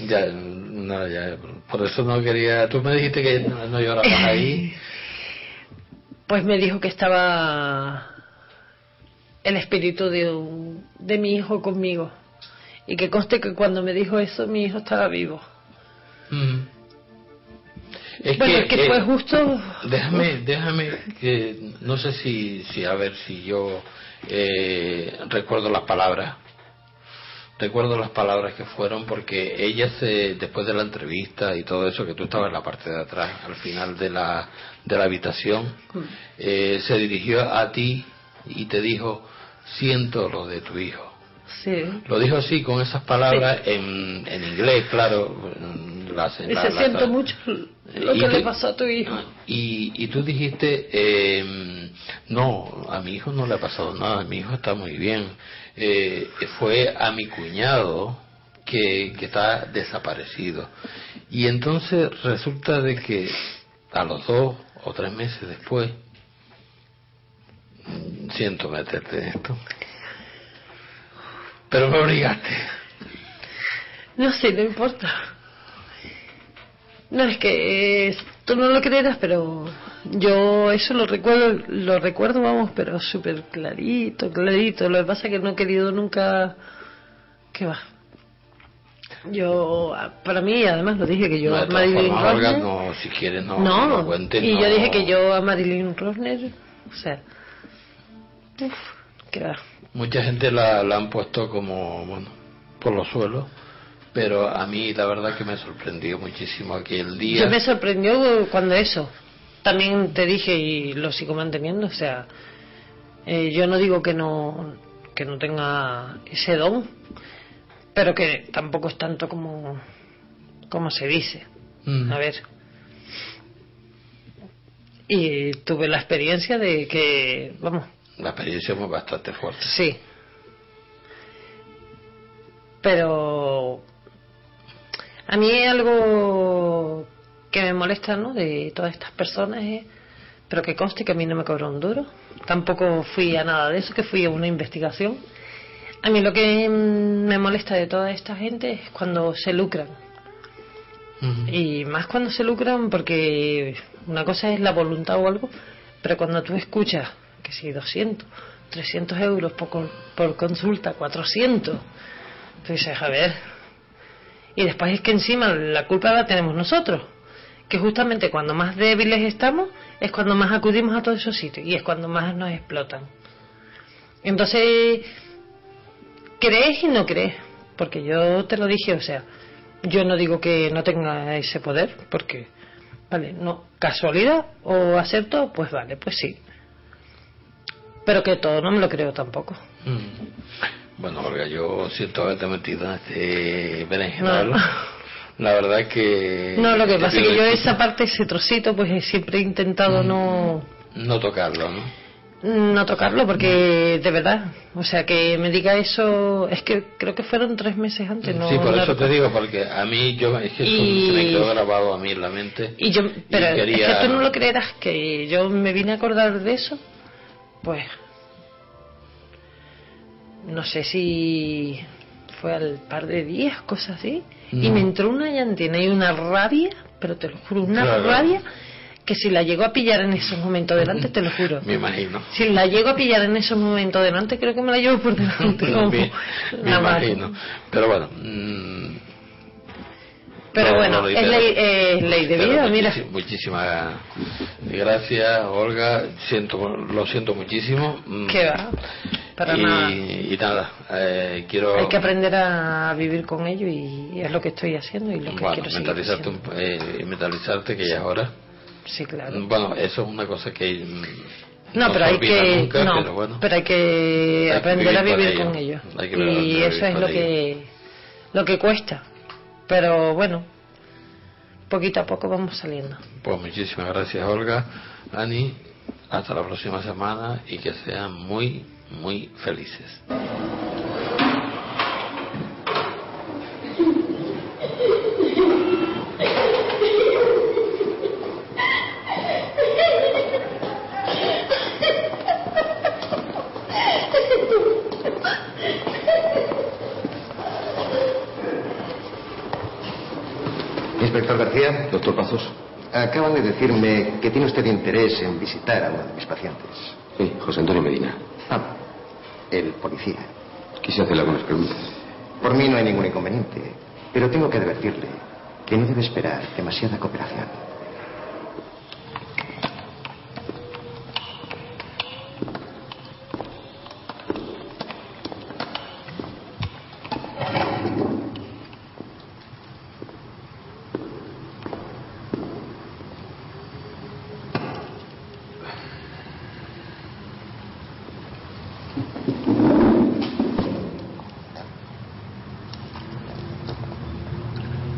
Ya, no, ya, por eso no quería. Tú me dijiste que no, no llorabas ahí. Pues me dijo que estaba el espíritu de un- de mi hijo conmigo y que conste que cuando me dijo eso mi hijo estaba vivo. Mm. Es bueno, que, es que eh, fue justo. Déjame, déjame que no sé si, si a ver si yo eh, recuerdo las palabras. Recuerdo las palabras que fueron porque ella se, después de la entrevista y todo eso, que tú estabas en la parte de atrás, al final de la, de la habitación, eh, se dirigió a ti y te dijo, siento lo de tu hijo. Sí. Lo dijo así, con esas palabras, en, en inglés, claro. Las, Ese la- siento mucho lo que te- le pasó a tu hijo. y, y tú dijiste, eh, no, a mi hijo no le ha pasado nada, mi hijo está muy bien. Eh, fue a mi cuñado que, que está desaparecido. Y entonces resulta de que a los dos o tres meses después, siento meterte en esto, pero me obligaste. No sé, no importa. No, es que eh, tú no lo creerás, pero yo eso lo recuerdo, lo recuerdo, vamos, pero súper clarito, clarito. Lo que pasa es que no he querido nunca... ¿Qué va? Yo, ah, para mí, además lo dije que yo No, a Marilyn Rosner... no, si quieres no, no, no y yo dije que yo a Marilyn Rosner, o sea... Uf, ¿qué va? Mucha gente la, la han puesto como, bueno, por los suelos, pero a mí la verdad que me sorprendió muchísimo aquel día. Yo me sorprendió cuando eso. También te dije y lo sigo manteniendo, o sea, eh, yo no digo que no que no tenga ese don, pero que tampoco es tanto como como se dice. Mm. A ver. Y tuve la experiencia de que, vamos, La experiencia fue bastante fuerte. Sí. Pero a mí algo que me molesta, ¿no? De todas estas personas es, pero que conste que a mí no me cobró un duro. Tampoco fui a nada de eso, que fui a una investigación. A mí lo que me molesta de toda esta gente es cuando se lucran. Y más cuando se lucran porque una cosa es la voluntad o algo, pero cuando tú escuchas que si 200, 300 euros por, con- por consulta, 400, tú dices, a ver. Y después es que encima la culpa la tenemos nosotros, que justamente cuando más débiles estamos es cuando más acudimos a todos esos sitios y es cuando más nos explotan. Entonces, crees y no crees, porque yo te lo dije, o sea, yo no digo que no tenga ese poder, porque, vale, no, casualidad o acepto, pues vale, pues sí. Pero que todo no me lo creo tampoco. Mm. Bueno, Olga, yo siento haberte metido en este berenjenal. No. La verdad que... No, lo que pasa es que yo esa parte, ese trocito, pues siempre he intentado no, No tocarlo, ¿no? no tocarlo porque de verdad, o sea que me diga eso, es que creo que fueron tres meses antes, no sí, por eso te digo, porque a mí, yo, es que esto Y- se me quedó grabado a mí en la mente. Y yo, pero quería- es que tú no lo creerás que yo me vine a acordar de eso, pues no sé si fue al par de días, cosas así, y me entró una llantina y una rabia, pero te lo juro, una Claro. rabia que si la llego a pillar en esos momentos delante, te lo juro. Me imagino. Si la llego a pillar en esos momentos delante, creo que me la llevo por delante. me, imagino. Pero bueno. mm, Pero no- bueno, no es ley, es ley de vida, mira. muchísi- Muchísimas gracias, Olga. Siento, lo siento muchísimo. Mm, Que va, para y, nada. y nada, eh, quiero Hay que aprender a vivir con ello y es lo que estoy haciendo y lo que bueno, quiero mentalizarte, un- eh, mentalizarte que ya es hora. Sí, claro. Bueno, eso es una cosa que No, se pero hay que nunca, no, pero bueno. pero hay que Hay que aprender a vivir con ello. ello. Aprender Y eso es lo ello. que lo que cuesta. Pero bueno, poquito a poco vamos saliendo. Pues muchísimas gracias, Olga. Ani, hasta la próxima semana y que sean muy, muy felices. Doctor Pazos. Acaban de decirme que tiene usted interés en visitar a uno de mis pacientes. Sí, José Antonio Medina. Ah, el policía. Quise hacerle algunas preguntas. Por mí no hay ningún inconveniente, pero tengo que advertirle que no debe esperar demasiada cooperación.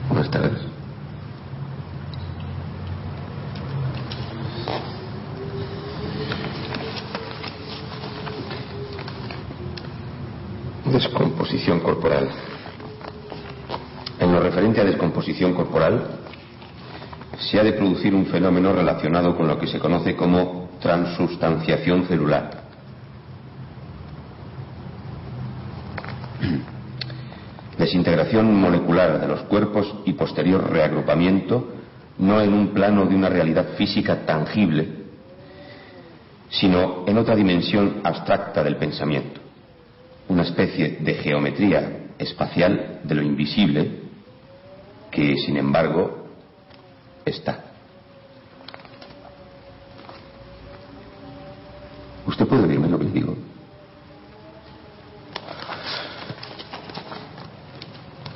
Buenas tardes. Descomposición corporal. En lo referente a descomposición corporal, se ha de producir un fenómeno relacionado con lo que se conoce como transustanciación celular. Desintegración molecular de los cuerpos y posterior reagrupamiento no en un plano de una realidad física tangible, sino en otra dimensión abstracta del pensamiento, una especie de geometría espacial de lo invisible que, sin embargo, está. ¿Usted puede oírme lo que le digo?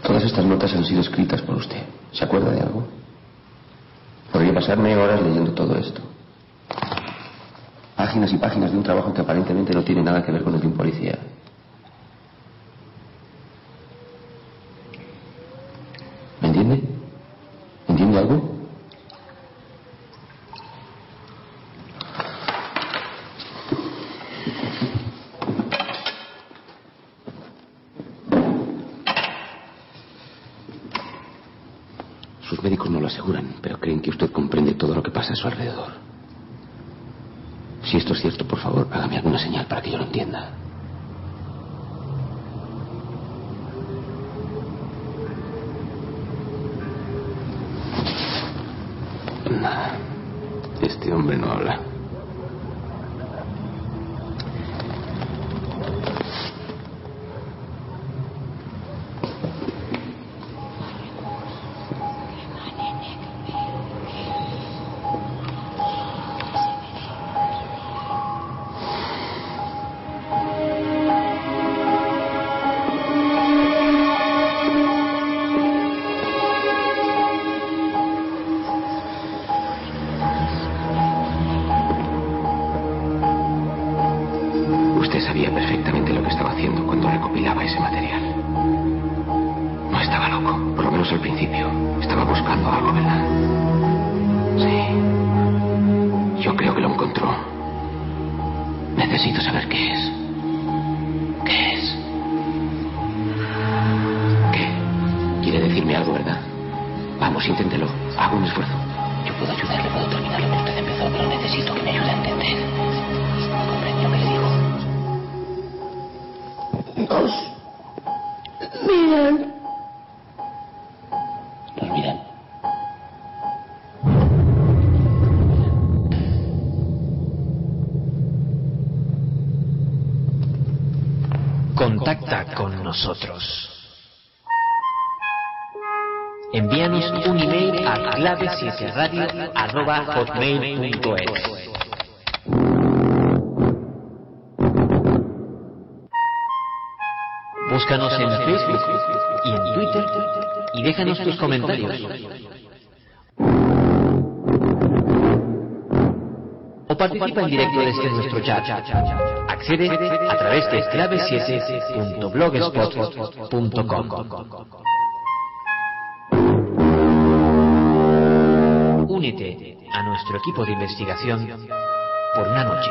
Todas estas notas han sido escritas por usted. ¿Se acuerda de algo? Podría pasarme horas leyendo todo esto. Páginas y páginas de un trabajo que aparentemente no tiene nada que ver con el de un policía. Nosotros. Envíanos un email a clave7radio.hotmail.es Búscanos en Facebook y en Twitter y déjanos tus comentarios. O participa en directo desde nuestro chat. Accede a través de clave7.blogspot.com. Únete a nuestro equipo de investigación por una noche.